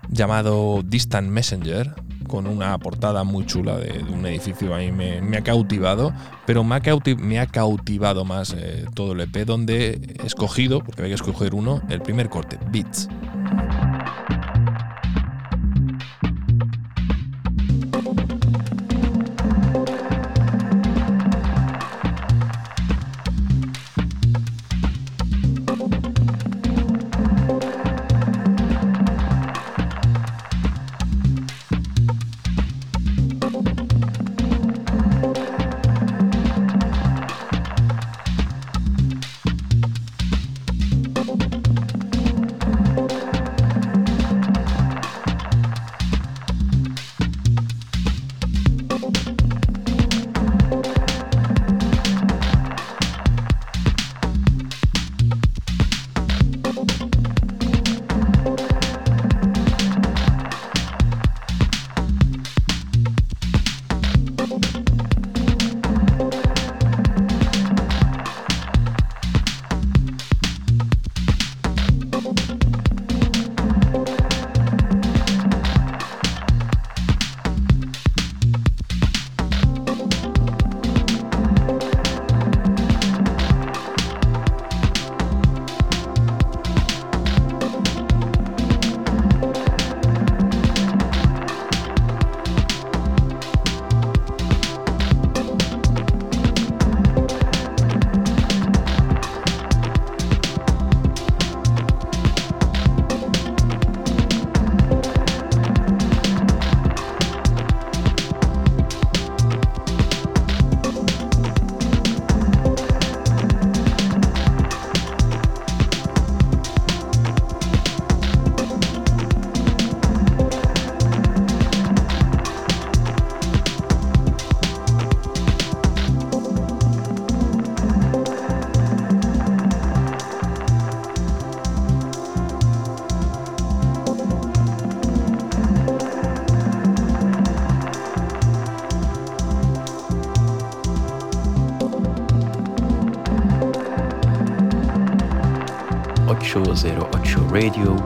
llamado Distant Messenger, con una portada muy chula de, un edificio. A mí me, ha cautivado, pero me ha, cauti- me ha cautivado más eh, todo el EP, donde he escogido, porque había que escoger uno, el primer corte, Beats. Radio.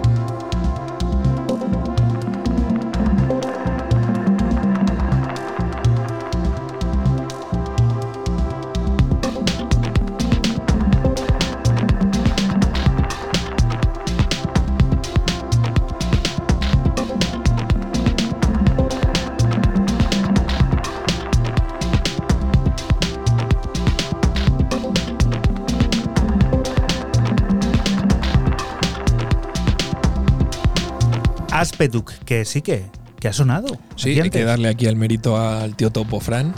Que sí que, que ha sonado. Sí, hay que darle aquí el mérito al tío Topo Fran,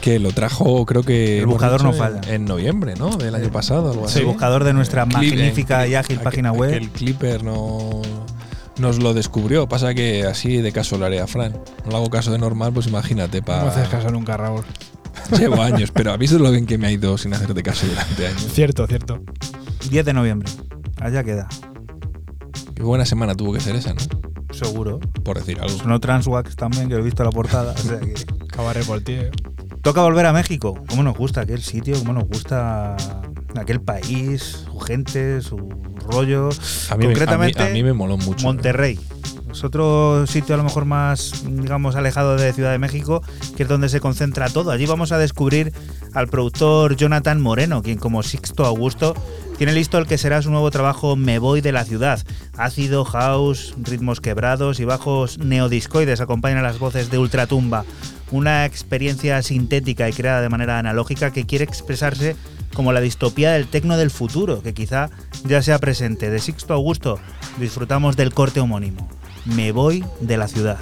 que lo trajo, creo que. El buscador no falla. En, en noviembre, ¿no? Del año pasado, algo Es así. el buscador de nuestra Clip- magnífica y ágil aquel- página web. El Clipper no nos lo descubrió. Pasa que así de caso lo haré a Fran. No le hago caso de normal, pues imagínate. No para me haces caso nunca, Raúl. [laughs] Llevo años, pero ¿has visto lo bien que me ha ido sin hacerte caso durante años? Cierto, cierto. 10 de noviembre. Allá queda. Qué buena semana tuvo que ser esa, ¿no? Seguro. Por decir algo. Sonó Transwax también, que he visto la portada. o sea que- [laughs] Cabaret por ti. Toca volver a México. ¿Cómo nos gusta aquel sitio? ¿Cómo nos gusta aquel país? Su gente, su rollo. A mí, me- Concretamente, a mí, a mí me moló mucho. Monterrey. Es otro sitio a lo mejor más, digamos, alejado de Ciudad de México, que es donde se concentra todo. Allí vamos a descubrir al productor Jonathan Moreno, quien como Sixto Augusto tiene listo el que será su nuevo trabajo Me Voy de la Ciudad. Ácido, house, ritmos quebrados y bajos neodiscoides acompañan las voces de Ultratumba. Una experiencia sintética y creada de manera analógica que quiere expresarse como la distopía del tecno del futuro, que quizá ya sea presente. De Sixto Augusto disfrutamos del corte homónimo. Me voy de la ciudad.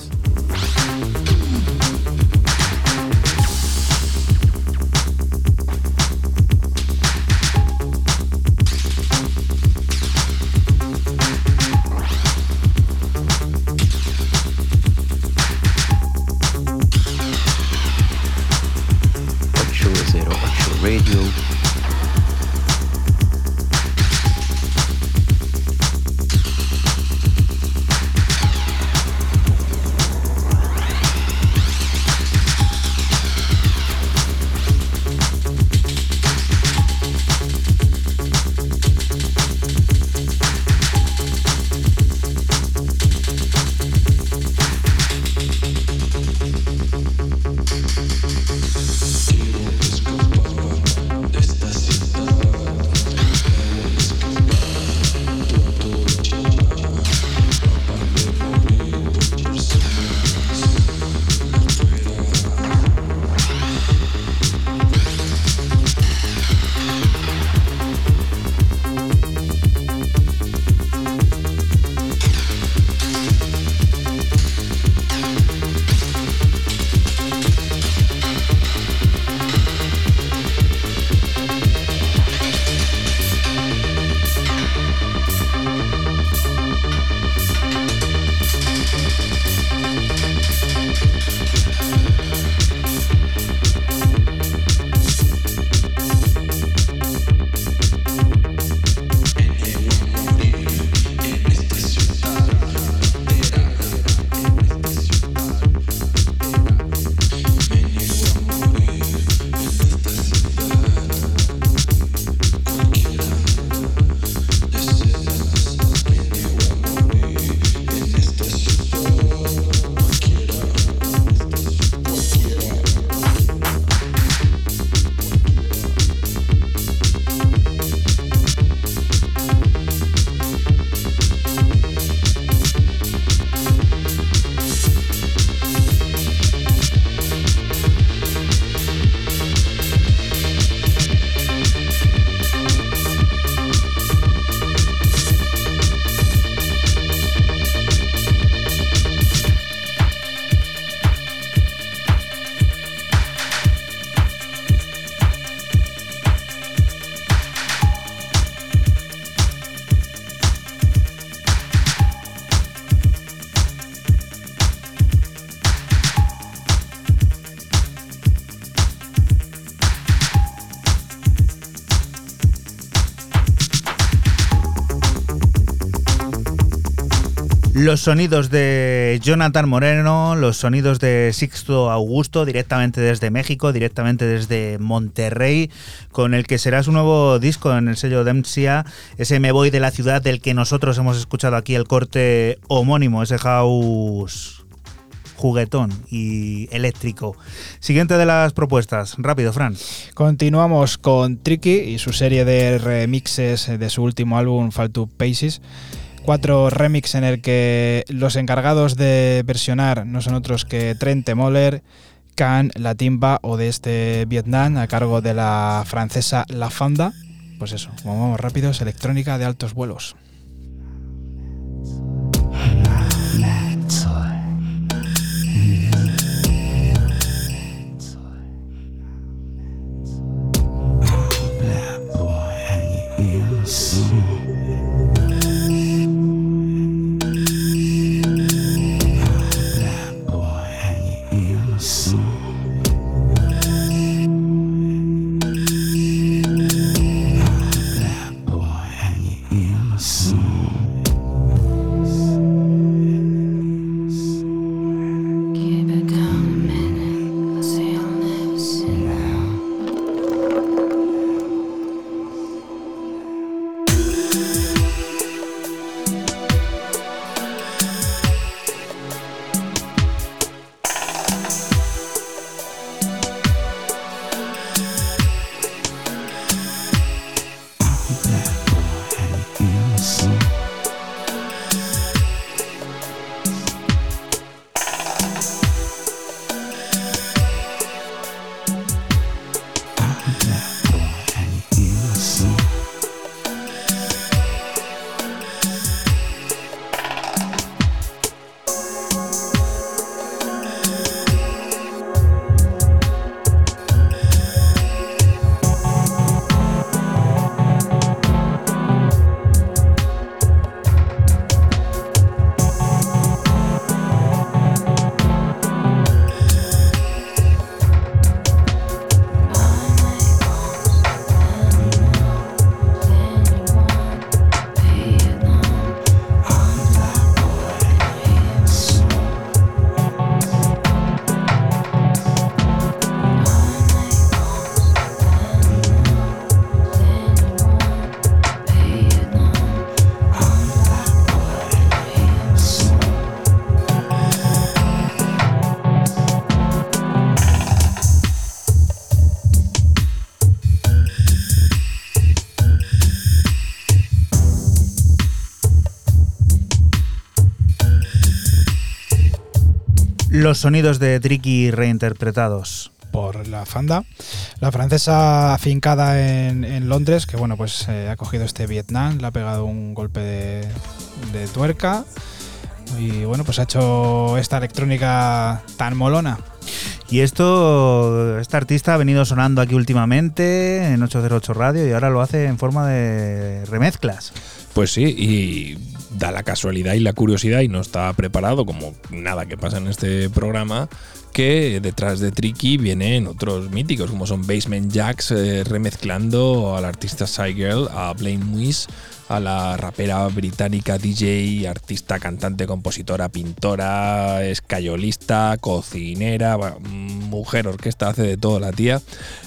Los sonidos de Jonathan Moreno, los sonidos de Sixto Augusto, directamente desde México, directamente desde Monterrey, con el que será su nuevo disco en el sello Dempsia, ese Me Voy de la Ciudad del que nosotros hemos escuchado aquí el corte homónimo, ese house juguetón y eléctrico. Siguiente de las propuestas, rápido, Fran. Continuamos con Tricky y su serie de remixes de su último álbum Fall to Paces. Cuatro remix en el que los encargados de versionar no son otros que Trent Moller, Can, La Timba o de este Vietnam a cargo de la francesa La Fanda. Pues eso, como vamos rápidos, electrónica de altos vuelos. Los sonidos de Tricky reinterpretados. por la Fanda, la francesa afincada en, en Londres, que bueno, pues eh, ha cogido este Vietnam, le ha pegado un golpe de, de tuerca y bueno, pues ha hecho esta electrónica tan molona. Y esto, este artista ha venido sonando aquí últimamente en 808 Radio y ahora lo hace en forma de remezclas. Pues sí, y da la casualidad y la curiosidad, y no está preparado como nada que pasa en este programa, detrás de Tricky vienen otros míticos, como son Basement Jacks eh, remezclando al artista Girl, a Blaine Muis, a la rapera británica DJ, artista, cantante, compositora, pintora, escayolista, cocinera, bueno, mujer orquesta, hace de todo la tía,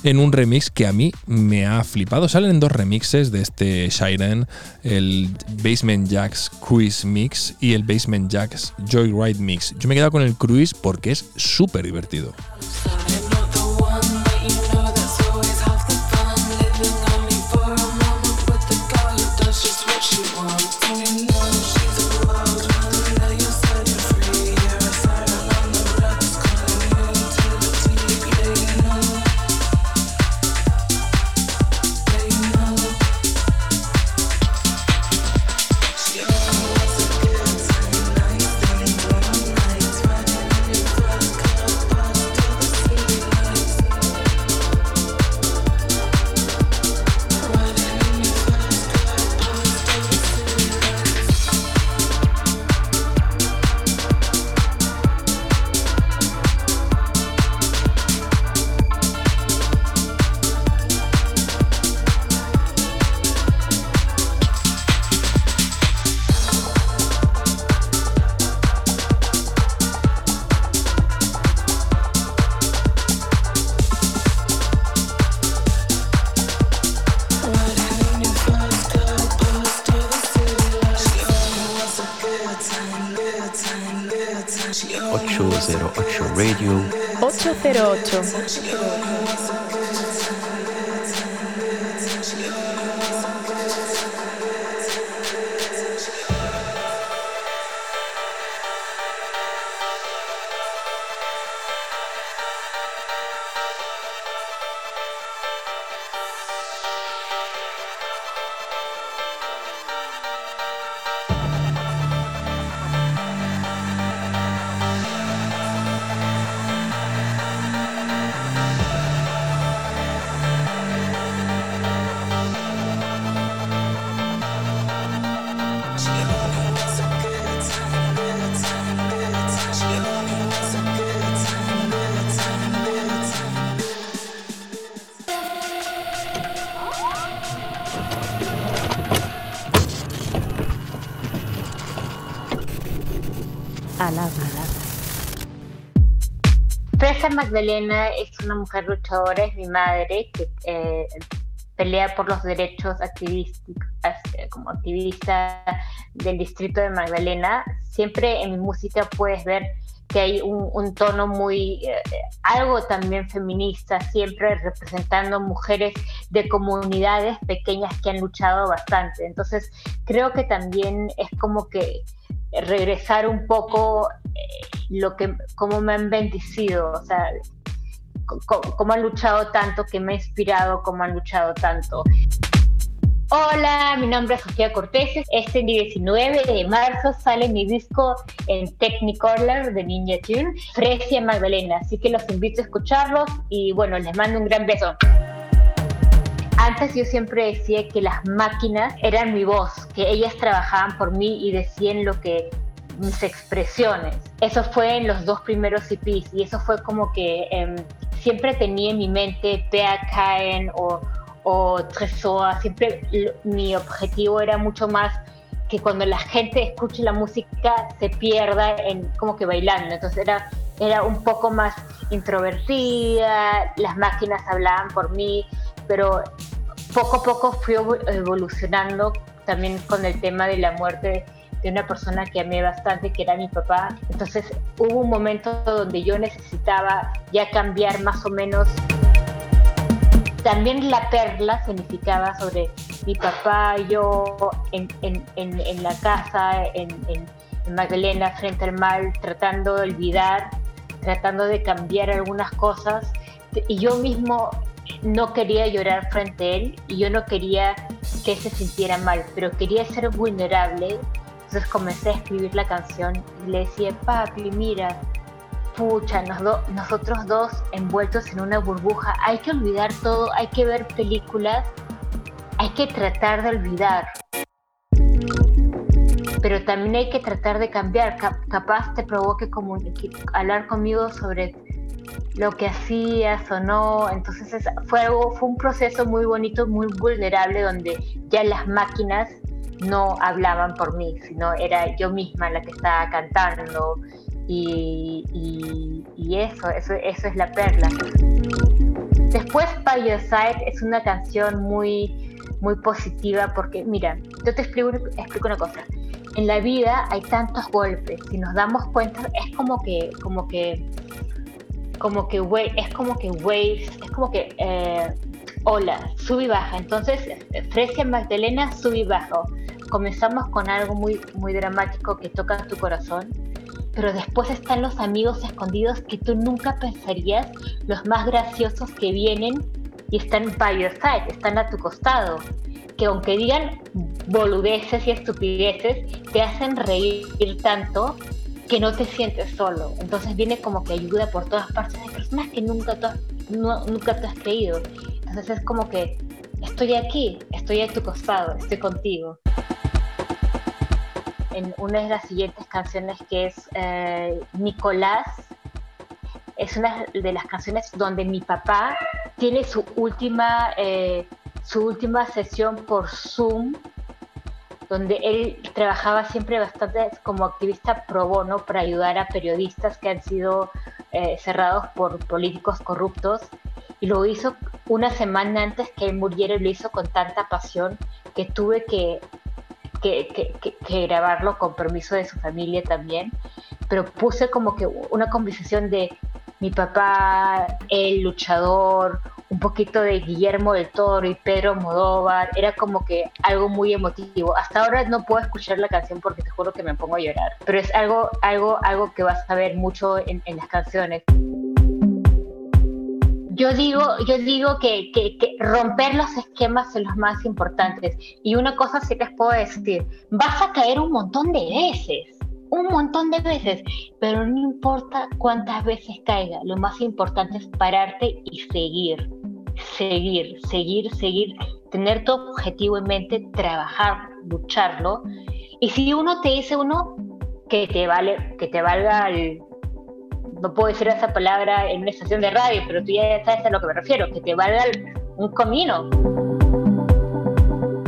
en un remix que a mí me ha flipado. Salen dos remixes de este Shiren, el Basement Jacks Cruise Mix y el Basement Jacks Joyride Mix. Yo me he quedado con el Cruise porque es súper divertido. 808. Magdalena es una mujer luchadora, es mi madre, que eh, pelea por los derechos activísticos, eh, como activista del distrito de Magdalena. Siempre en mi música puedes ver que hay un, un tono muy, eh, algo también feminista, siempre representando mujeres de comunidades pequeñas que han luchado bastante. Entonces, creo que también es como que regresar un poco eh, lo que cómo me han bendecido, o sea, cómo han luchado tanto, que me ha inspirado, cómo han luchado tanto. Hola, mi nombre es Sofía Cortés. Este 19 de marzo sale mi disco en Technicolor de Ninja Tune, Fresia Magdalena. Así que los invito a escucharlos y bueno, les mando un gran beso. Antes yo siempre decía que las máquinas eran mi voz, que ellas trabajaban por mí y decían lo que mis expresiones. Eso fue en los dos primeros EPs y eso fue como que eh, siempre tenía en mi mente Pea Caen o, o Tresor, siempre mi objetivo era mucho más que cuando la gente escuche la música se pierda en como que bailando. Entonces era, era un poco más introvertida, las máquinas hablaban por mí, pero poco a poco fui evolucionando también con el tema de la muerte de una persona que amé bastante, que era mi papá. Entonces hubo un momento donde yo necesitaba ya cambiar más o menos. También la perla significaba sobre mi papá, yo en, en, en, en la casa, en, en Magdalena, frente al mar, tratando de olvidar tratando de cambiar algunas cosas y yo mismo no quería llorar frente a él y yo no quería que se sintiera mal, pero quería ser vulnerable. Entonces comencé a escribir la canción y le decía, papi, mira, pucha, nos do- nosotros dos envueltos en una burbuja, hay que olvidar todo, hay que ver películas, hay que tratar de olvidar. Pero también hay que tratar de cambiar. Cap- capaz te provoque hablar conmigo sobre lo que hacías o no. Entonces es- fue algo, fue un proceso muy bonito, muy vulnerable, donde ya las máquinas no hablaban por mí, sino era yo misma la que estaba cantando. Y, y- y eso, eso, eso es la perla. Después, By Your Side es una canción muy, muy positiva porque, mira, yo te explico, explico una cosa. En la vida hay tantos golpes, si nos damos cuenta, es como que, como que, como que, es como que waves, es como que eh, ola, sube y baja. Entonces, Fresia Magdalena sube y baja. Comenzamos con algo muy, muy dramático que toca tu corazón, pero después están los amigos escondidos que tú nunca pensarías, los más graciosos que vienen y están by your side, están a tu costado, que aunque digan boludeces y estupideces, te hacen reír tanto que no te sientes solo. Entonces viene como que ayuda por todas partes de personas que nunca tú has, no- nunca te has creído. Entonces es como que estoy aquí, estoy a tu costado, estoy contigo. En una de las siguientes canciones que es eh, Nicolás, es una de las canciones donde mi papá tiene su última, eh, su última sesión por Zoom, donde él trabajaba siempre bastante como activista pro bono para ayudar a periodistas que han sido eh, cerrados por políticos corruptos. Y lo hizo una semana antes que él muriera lo hizo con tanta pasión que tuve que- que- que grabarlo con permiso de su familia también. Pero puse como que una conversación de mi papá, el luchador, un poquito de Guillermo del Toro y Pedro Modóvar, era como que algo muy emotivo. Hasta ahora no puedo escuchar la canción porque te juro que me pongo a llorar, pero es algo, algo, algo que vas a ver mucho en, en las canciones. Yo digo, yo digo que, que- que romper los esquemas es lo más importantes. Y una cosa sí les puedo decir, vas a caer un montón de veces, un montón de veces, pero no importa cuántas veces caiga, lo más importante es pararte y seguir, seguir, seguir, seguir, tener tu objetivo en mente, trabajar, lucharlo. Y si uno te dice uno que te vale, que te valga el, no puedo decir esa palabra en una estación de radio, pero tú ya sabes a lo que me refiero, que te valga un comino.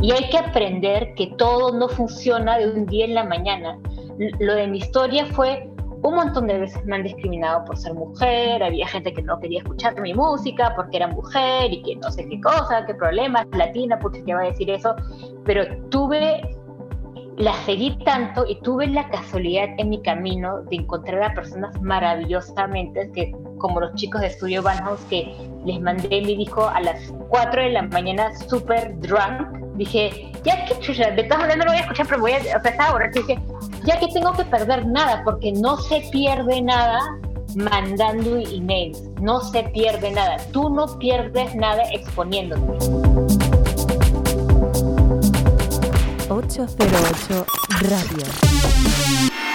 Y hay que aprender que todo no funciona de un día en la mañana. Lo de mi historia fue un montón de veces me han discriminado por ser mujer, había gente que no quería escuchar mi música porque era mujer y que no sé qué cosa, qué problemas, latina, porque te va a decir eso, pero tuve la seguí tanto y tuve la casualidad en mi camino de encontrar a personas maravillosamente que como los chicos de Studio Banhouse que les mandé mi disco a las 4 de la mañana super drunk. Dije ya que chucha de todas maneras no lo voy a escuchar pero voy a o sea estaba borracho dije ya que tengo que perder nada porque no se pierde nada mandando emails. No se pierde nada. Tú no pierdes nada exponiéndote 808 Radio.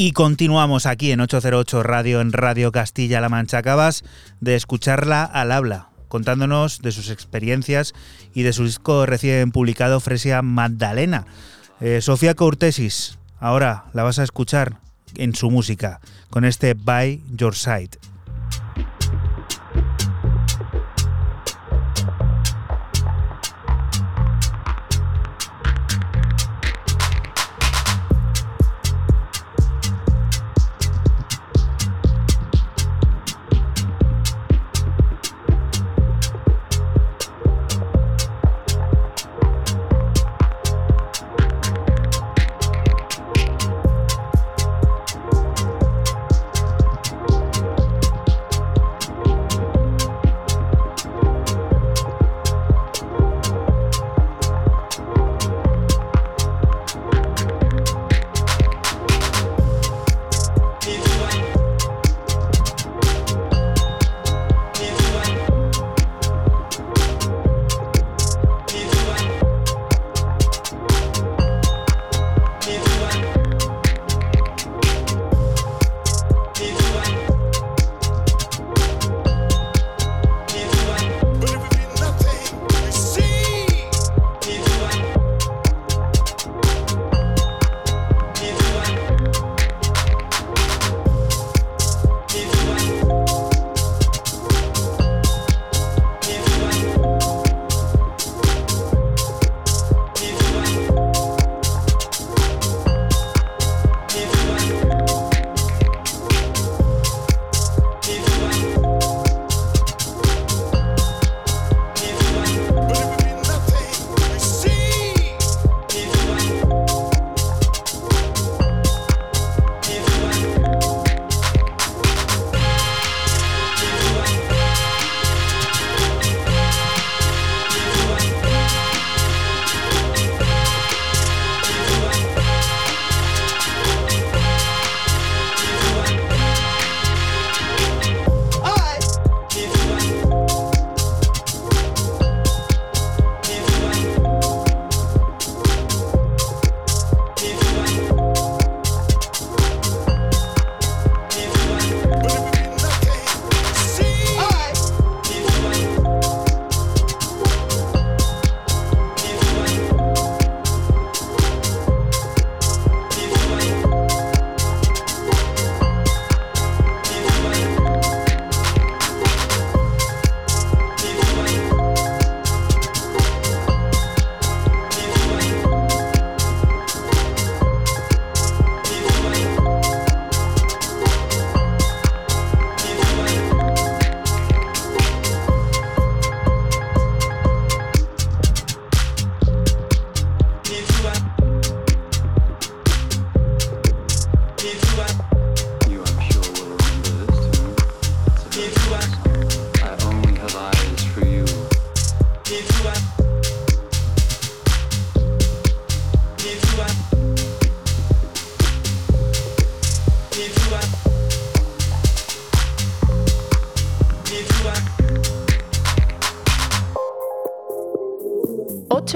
Y continuamos aquí en 808 Radio, en Radio Castilla-La Mancha. Acabas de escucharla al habla, contándonos de sus experiencias y de su disco recién publicado, Fresia Magdalena. Eh, Sofía Cortesis, ahora la vas a escuchar en su música, con este By Your Side.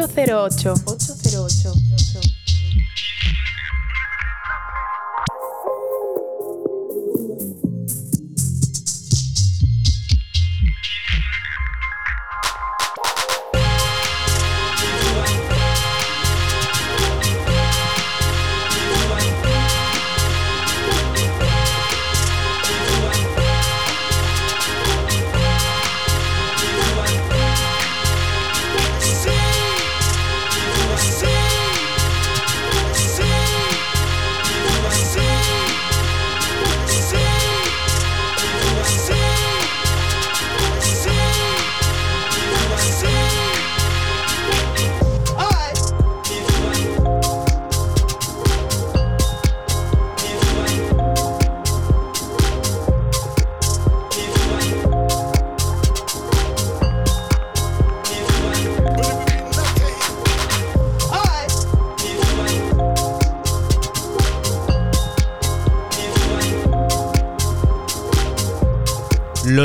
808. 808.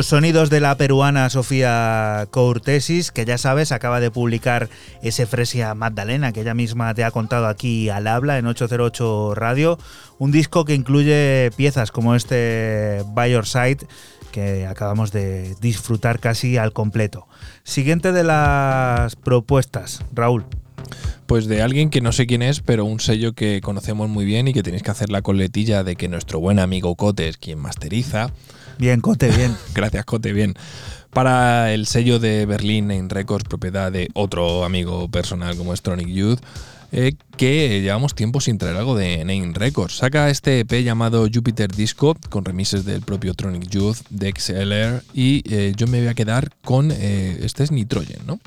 Sonidos de la peruana Sofía Courtesis, que ya sabes, acaba de publicar ese Fresia Magdalena, que ella misma te ha contado aquí al habla en 808 Radio. Un disco que incluye piezas como este By Your Side, que acabamos de disfrutar casi al completo. Siguiente de las propuestas, Raúl. Pues de alguien que no sé quién es, pero un sello que conocemos muy bien y que tenéis que hacer la coletilla de que nuestro buen amigo Cote es quien masteriza. Bien, Cote, bien. [laughs] Gracias, Cote, bien. Para el sello de Berlín en Records, propiedad de otro amigo personal como Stronic Youth, eh, que llevamos tiempo sin traer algo de Name Records. Saca este EP llamado Jupiter Disco, con remises del propio Tronic Youth, de XLR, y eh, yo me voy a quedar con. eh, este es Nitrogen, ¿no?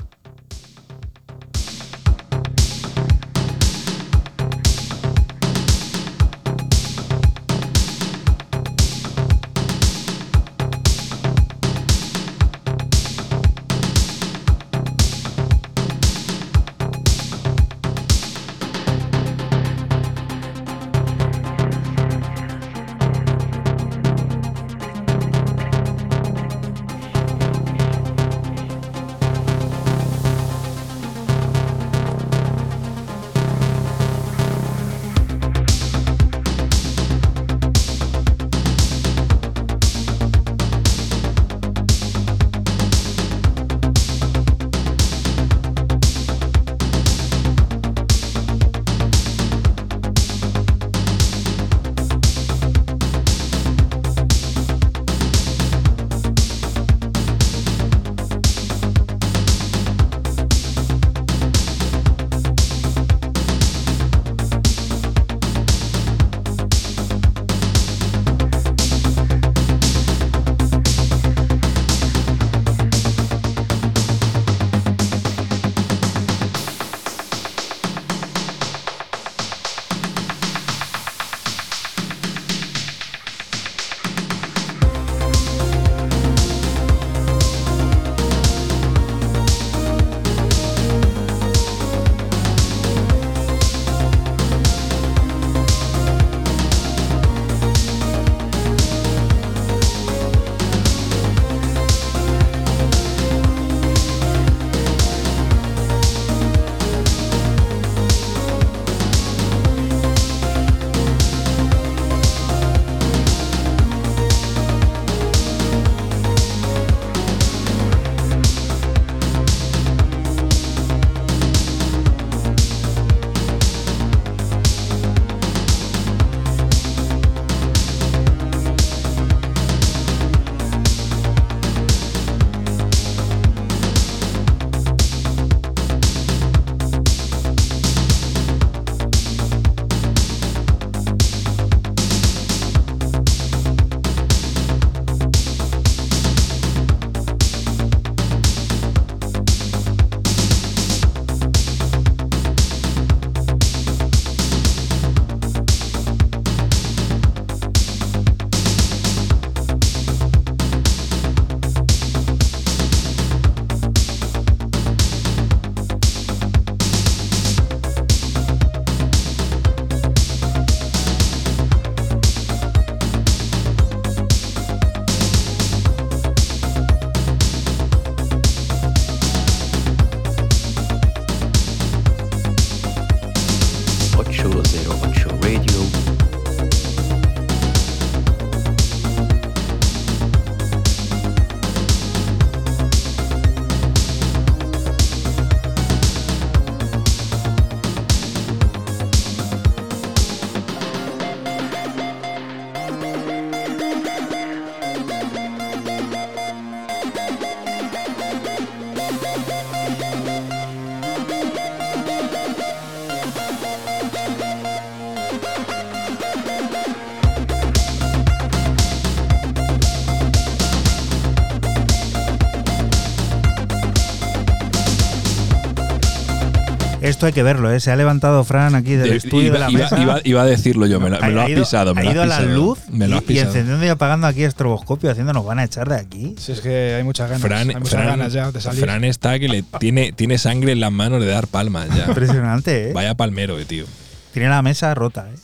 Esto hay que verlo, ¿eh? Se ha levantado Fran aquí del De- estudio iba, de la iba- mesa. iba- iba a decirlo yo, me lo, me Ha- lo ha has ido- pisado. Me ha lo has ido a la luz me lo has y, encendiendo y apagando aquí estroboscopio, haciendo nos van a echar de aquí. Si es que hay muchas ganas. Fran, hay muchas Fran- ganas ya de salir. Fran está que le tiene, tiene sangre en las manos de dar palmas ya. Impresionante, ¿eh? Vaya palmero, eh, tío. Tiene la mesa rota, ¿eh?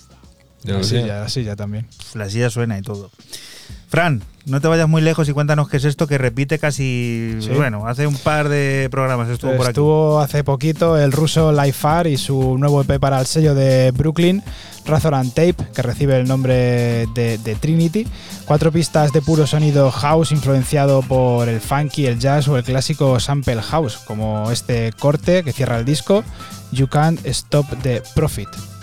La silla, la silla también. La silla suena y todo. Fran, no te vayas muy lejos y cuéntanos qué es esto que repite casi. Sí. Bueno, hace un par de programas estuvo por aquí. Estuvo hace poquito el ruso Lifar y su nuevo EP para el sello de Brooklyn, Razor and Tape, que recibe el nombre de, de Trinity. Cuatro pistas de puro sonido house influenciado por el funky, el jazz o el clásico sample house, como este corte que cierra el disco, You Can't Stop the Profit.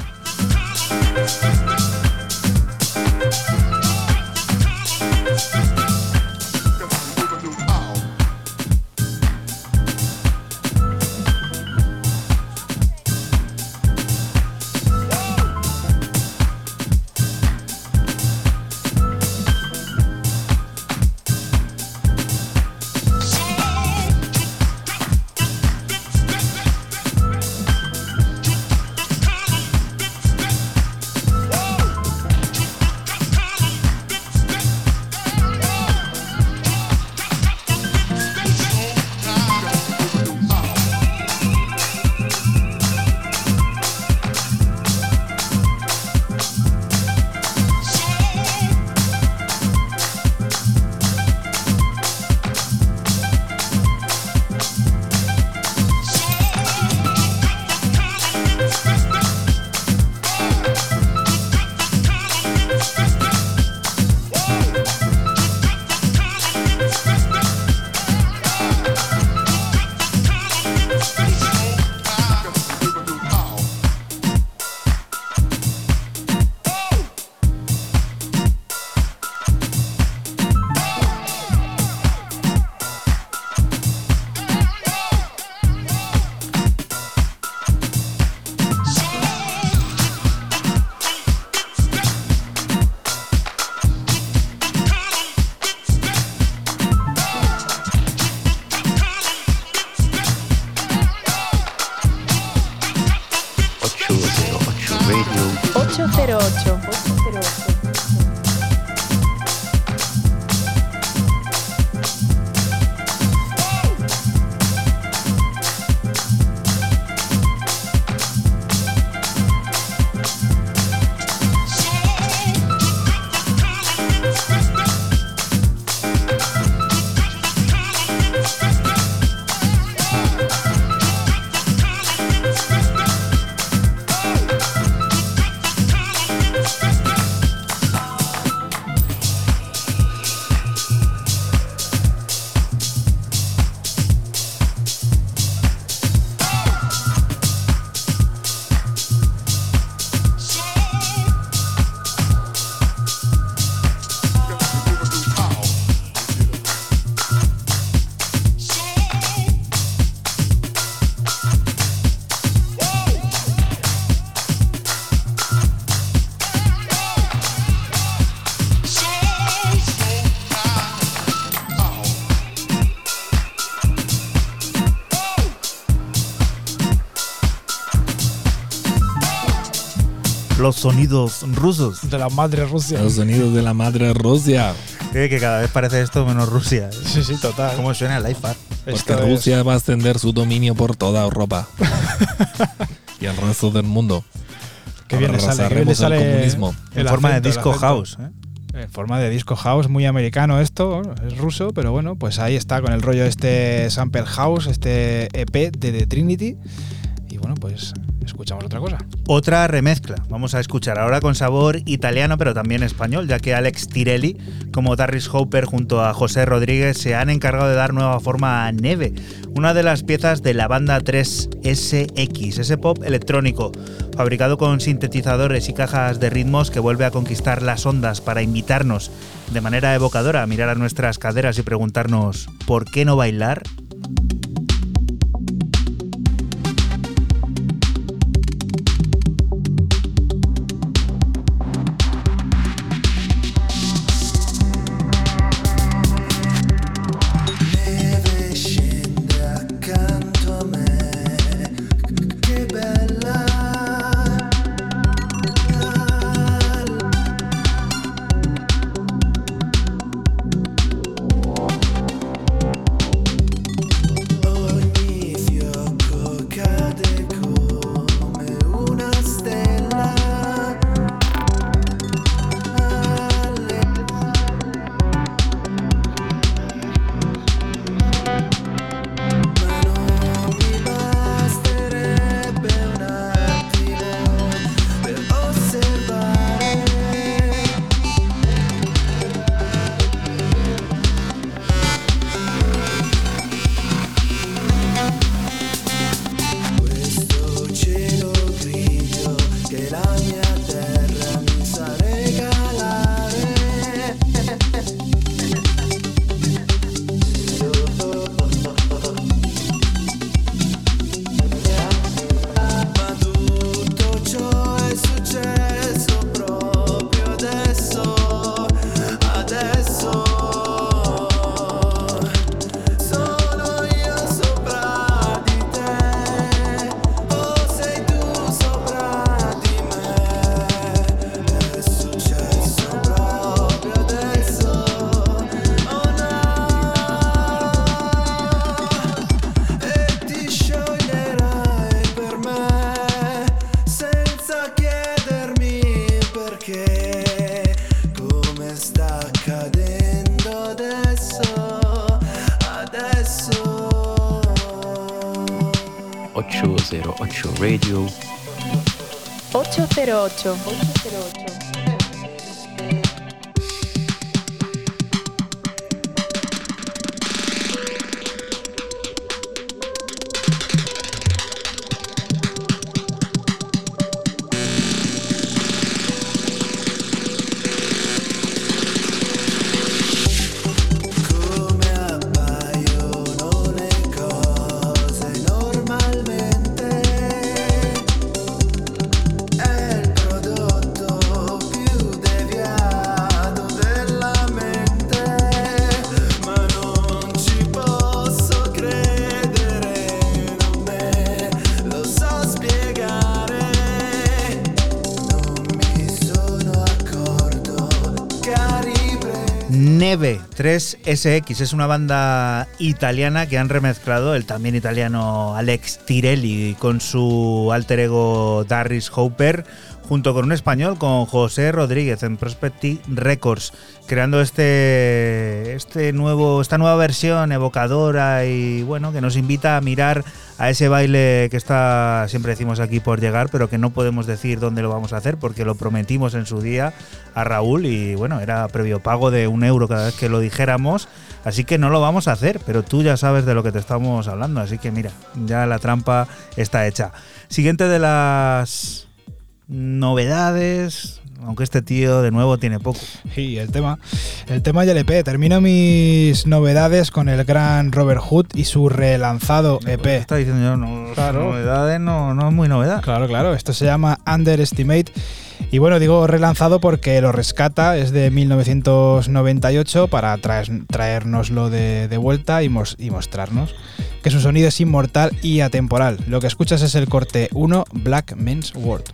Los sonidos rusos. De la madre Rusia. Los sonidos de la madre Rusia. Eh, que cada vez parece esto menos Rusia. Sí, sí, total. ¿Cómo suena el iPad? Porque Esto es- Rusia va a extender su dominio por toda Europa. [laughs] y el resto del mundo. Qué bien le sale, qué bien le Arrasaremos el sale comunismo. En forma de acento, el disco house. ¿eh? En forma de disco house, muy americano esto, es ruso, pero bueno, pues ahí está con el rollo este Sample House, este EP de The Trinity. Otra remezcla. Vamos a escuchar ahora con sabor italiano, pero también español, ya que Alex Tirelli, como Darris Hopper junto a José Rodríguez, se han encargado de dar nueva forma a Neve, una de las piezas de la banda 3SX, ese pop electrónico, fabricado con sintetizadores y cajas de ritmos que vuelve a conquistar las ondas para invitarnos de manera evocadora a mirar a nuestras caderas y preguntarnos ¿por qué no bailar? 808. 3SX es una banda italiana que han remezclado el también italiano Alex Tirelli con su alter ego Darris Hopper junto con un español con José Rodríguez en Prospective Records creando este este nuevo esta nueva versión evocadora y bueno que nos invita a mirar a ese baile que está siempre decimos aquí por llegar pero que no podemos decir dónde lo vamos a hacer porque lo prometimos en su día a Raúl y bueno era previo pago de un euro cada vez que lo dijéramos así que no lo vamos a hacer pero tú ya sabes de lo que te estamos hablando así que mira ya la trampa está hecha siguiente de las novedades aunque este tío de nuevo tiene poco Y el tema, el tema y LP. Termino mis novedades con el gran Robert Hood y su relanzado EP. está diciendo yo no novedades no, no es muy novedad Claro, claro. Esto se llama Underestimate. Y bueno, digo relanzado porque lo rescata, es de 1998 para traérnoslo de, de vuelta y, y mostrarnos que su sonido es inmortal y atemporal. Lo que escuchas es el corte 1 Black Men's World.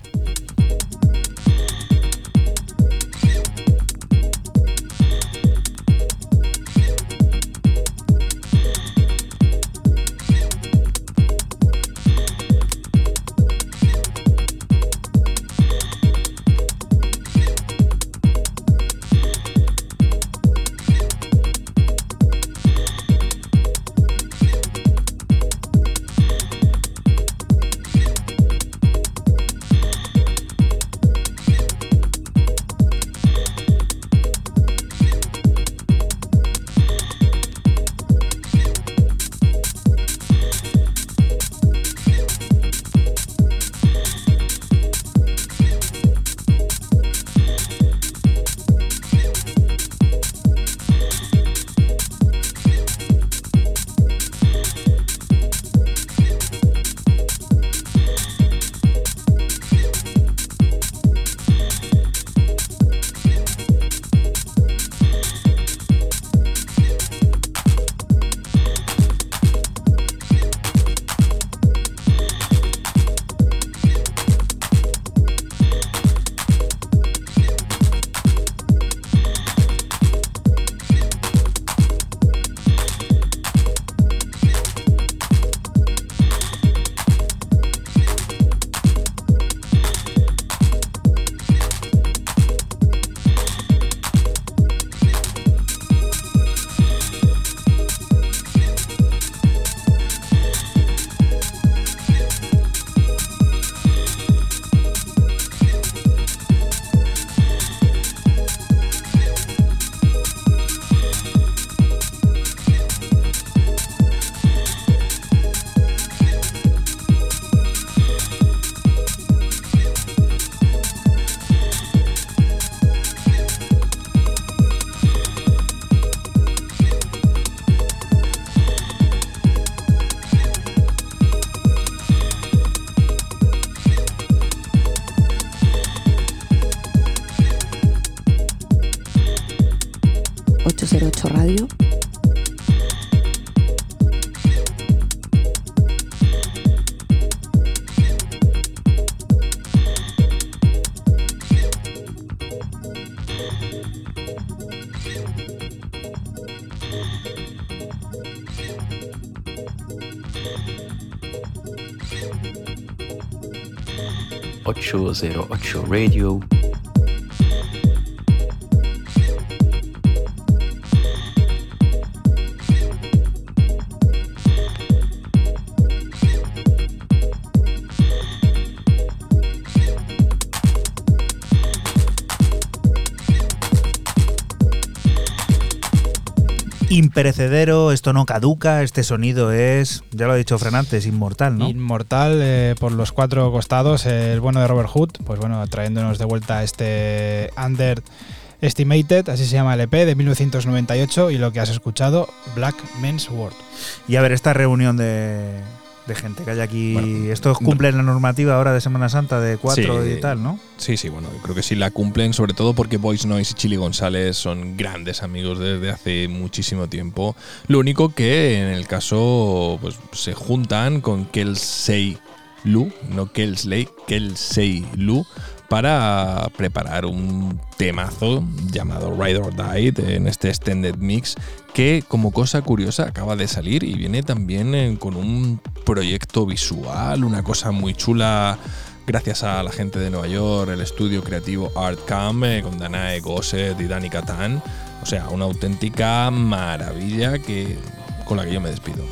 208 Radio. Imperecedero, esto no caduca, este sonido es, ya lo ha dicho Fran antes, inmortal, ¿no? Inmortal eh, por los cuatro costados, el bueno de Robert Hood, pues bueno, trayéndonos de vuelta este Under Estimated, así se llama el EP de 1998 y lo que has escuchado, Black Men's World. Y a ver, esta reunión de, de gente que hay aquí, Bueno, estos cumplen la normativa ahora de Semana Santa de cuatro Sí. y tal, ¿no? Sí, sí, bueno, creo que sí la cumplen, sobre todo porque Boys Noise y Chili González son grandes amigos desde hace muchísimo tiempo. Lo único que en el caso pues, se juntan con Kelsey Lu, no Kelsley, Kelsey Lu, para preparar un temazo llamado Ride or Die en este extended mix que como cosa curiosa acaba de salir y viene también eh, con un proyecto visual, una cosa muy chula gracias a la gente de Nueva York, el estudio creativo Artcam eh, con Danae Gosset y Dani Catán. O sea, una auténtica maravilla que, con la que yo me despido.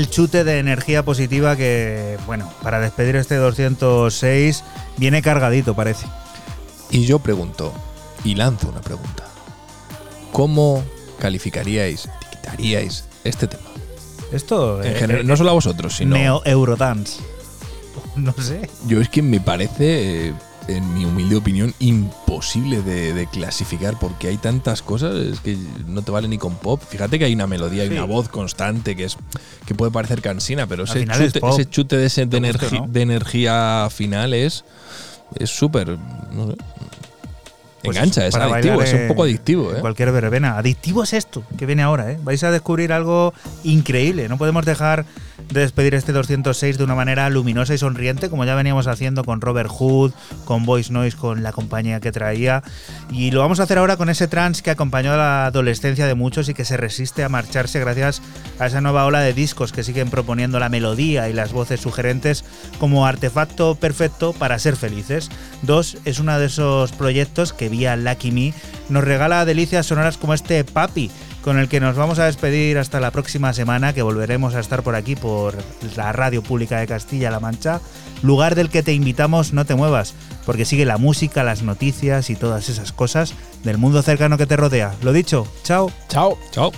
El chute de energía positiva que, bueno, para despedir este 206 viene cargadito, parece. Y yo pregunto, y lanzo una pregunta. ¿Cómo calificaríais, etiquetaríais este tema? Esto En eh, general, eh, no solo a vosotros, sino Neo Eurodance. [laughs] No sé. yo es que me parece, eh, en mi humilde opinión, imposible de, de clasificar porque hay tantas cosas es que no te vale ni con pop. Fíjate que hay una melodía y Sí. una voz constante que es que puede parecer cansina, pero ese es chute, ese chute de, ese- de, energi- de energía final es es súper, no sé. Pues Engancha, es adictivo, es un poco adictivo, ¿eh? Cualquier verbena. Adictivo es esto que viene ahora, ¿eh? Vais a descubrir algo increíble. No podemos dejar de despedir este 206 de una manera luminosa y sonriente, como ya veníamos haciendo con Robert Hood, con Voice Noise, con la compañía que traía. Y lo vamos a hacer ahora con ese trance que acompañó a la adolescencia de muchos y que se resiste a marcharse gracias a esa nueva ola de discos que siguen proponiendo la melodía y las voces sugerentes como artefacto perfecto para ser felices. Dos es uno de esos proyectos que vía Lucky Me nos regala delicias sonoras como este Papi, con el que nos vamos a despedir hasta la próxima semana, que volveremos a estar por aquí por la Radio Pública de Castilla-La Mancha, lugar del que te invitamos no te muevas, porque sigue la música, las noticias y todas esas cosas del mundo cercano que te rodea. Lo dicho, chao. Chao. Chao.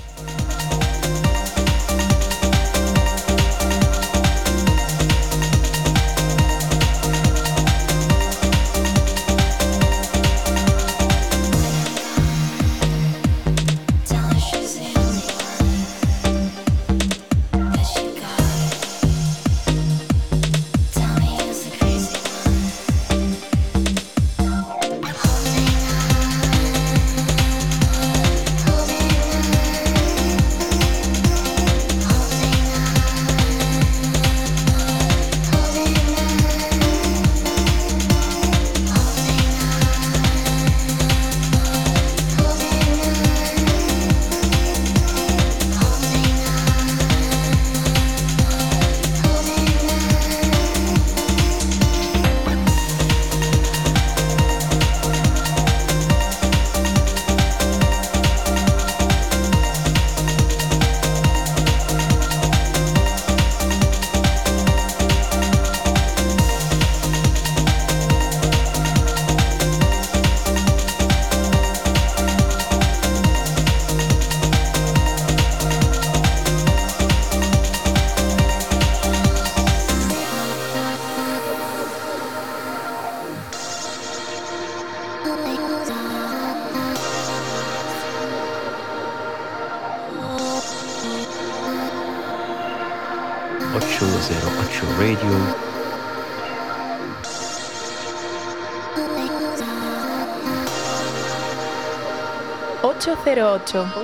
out to.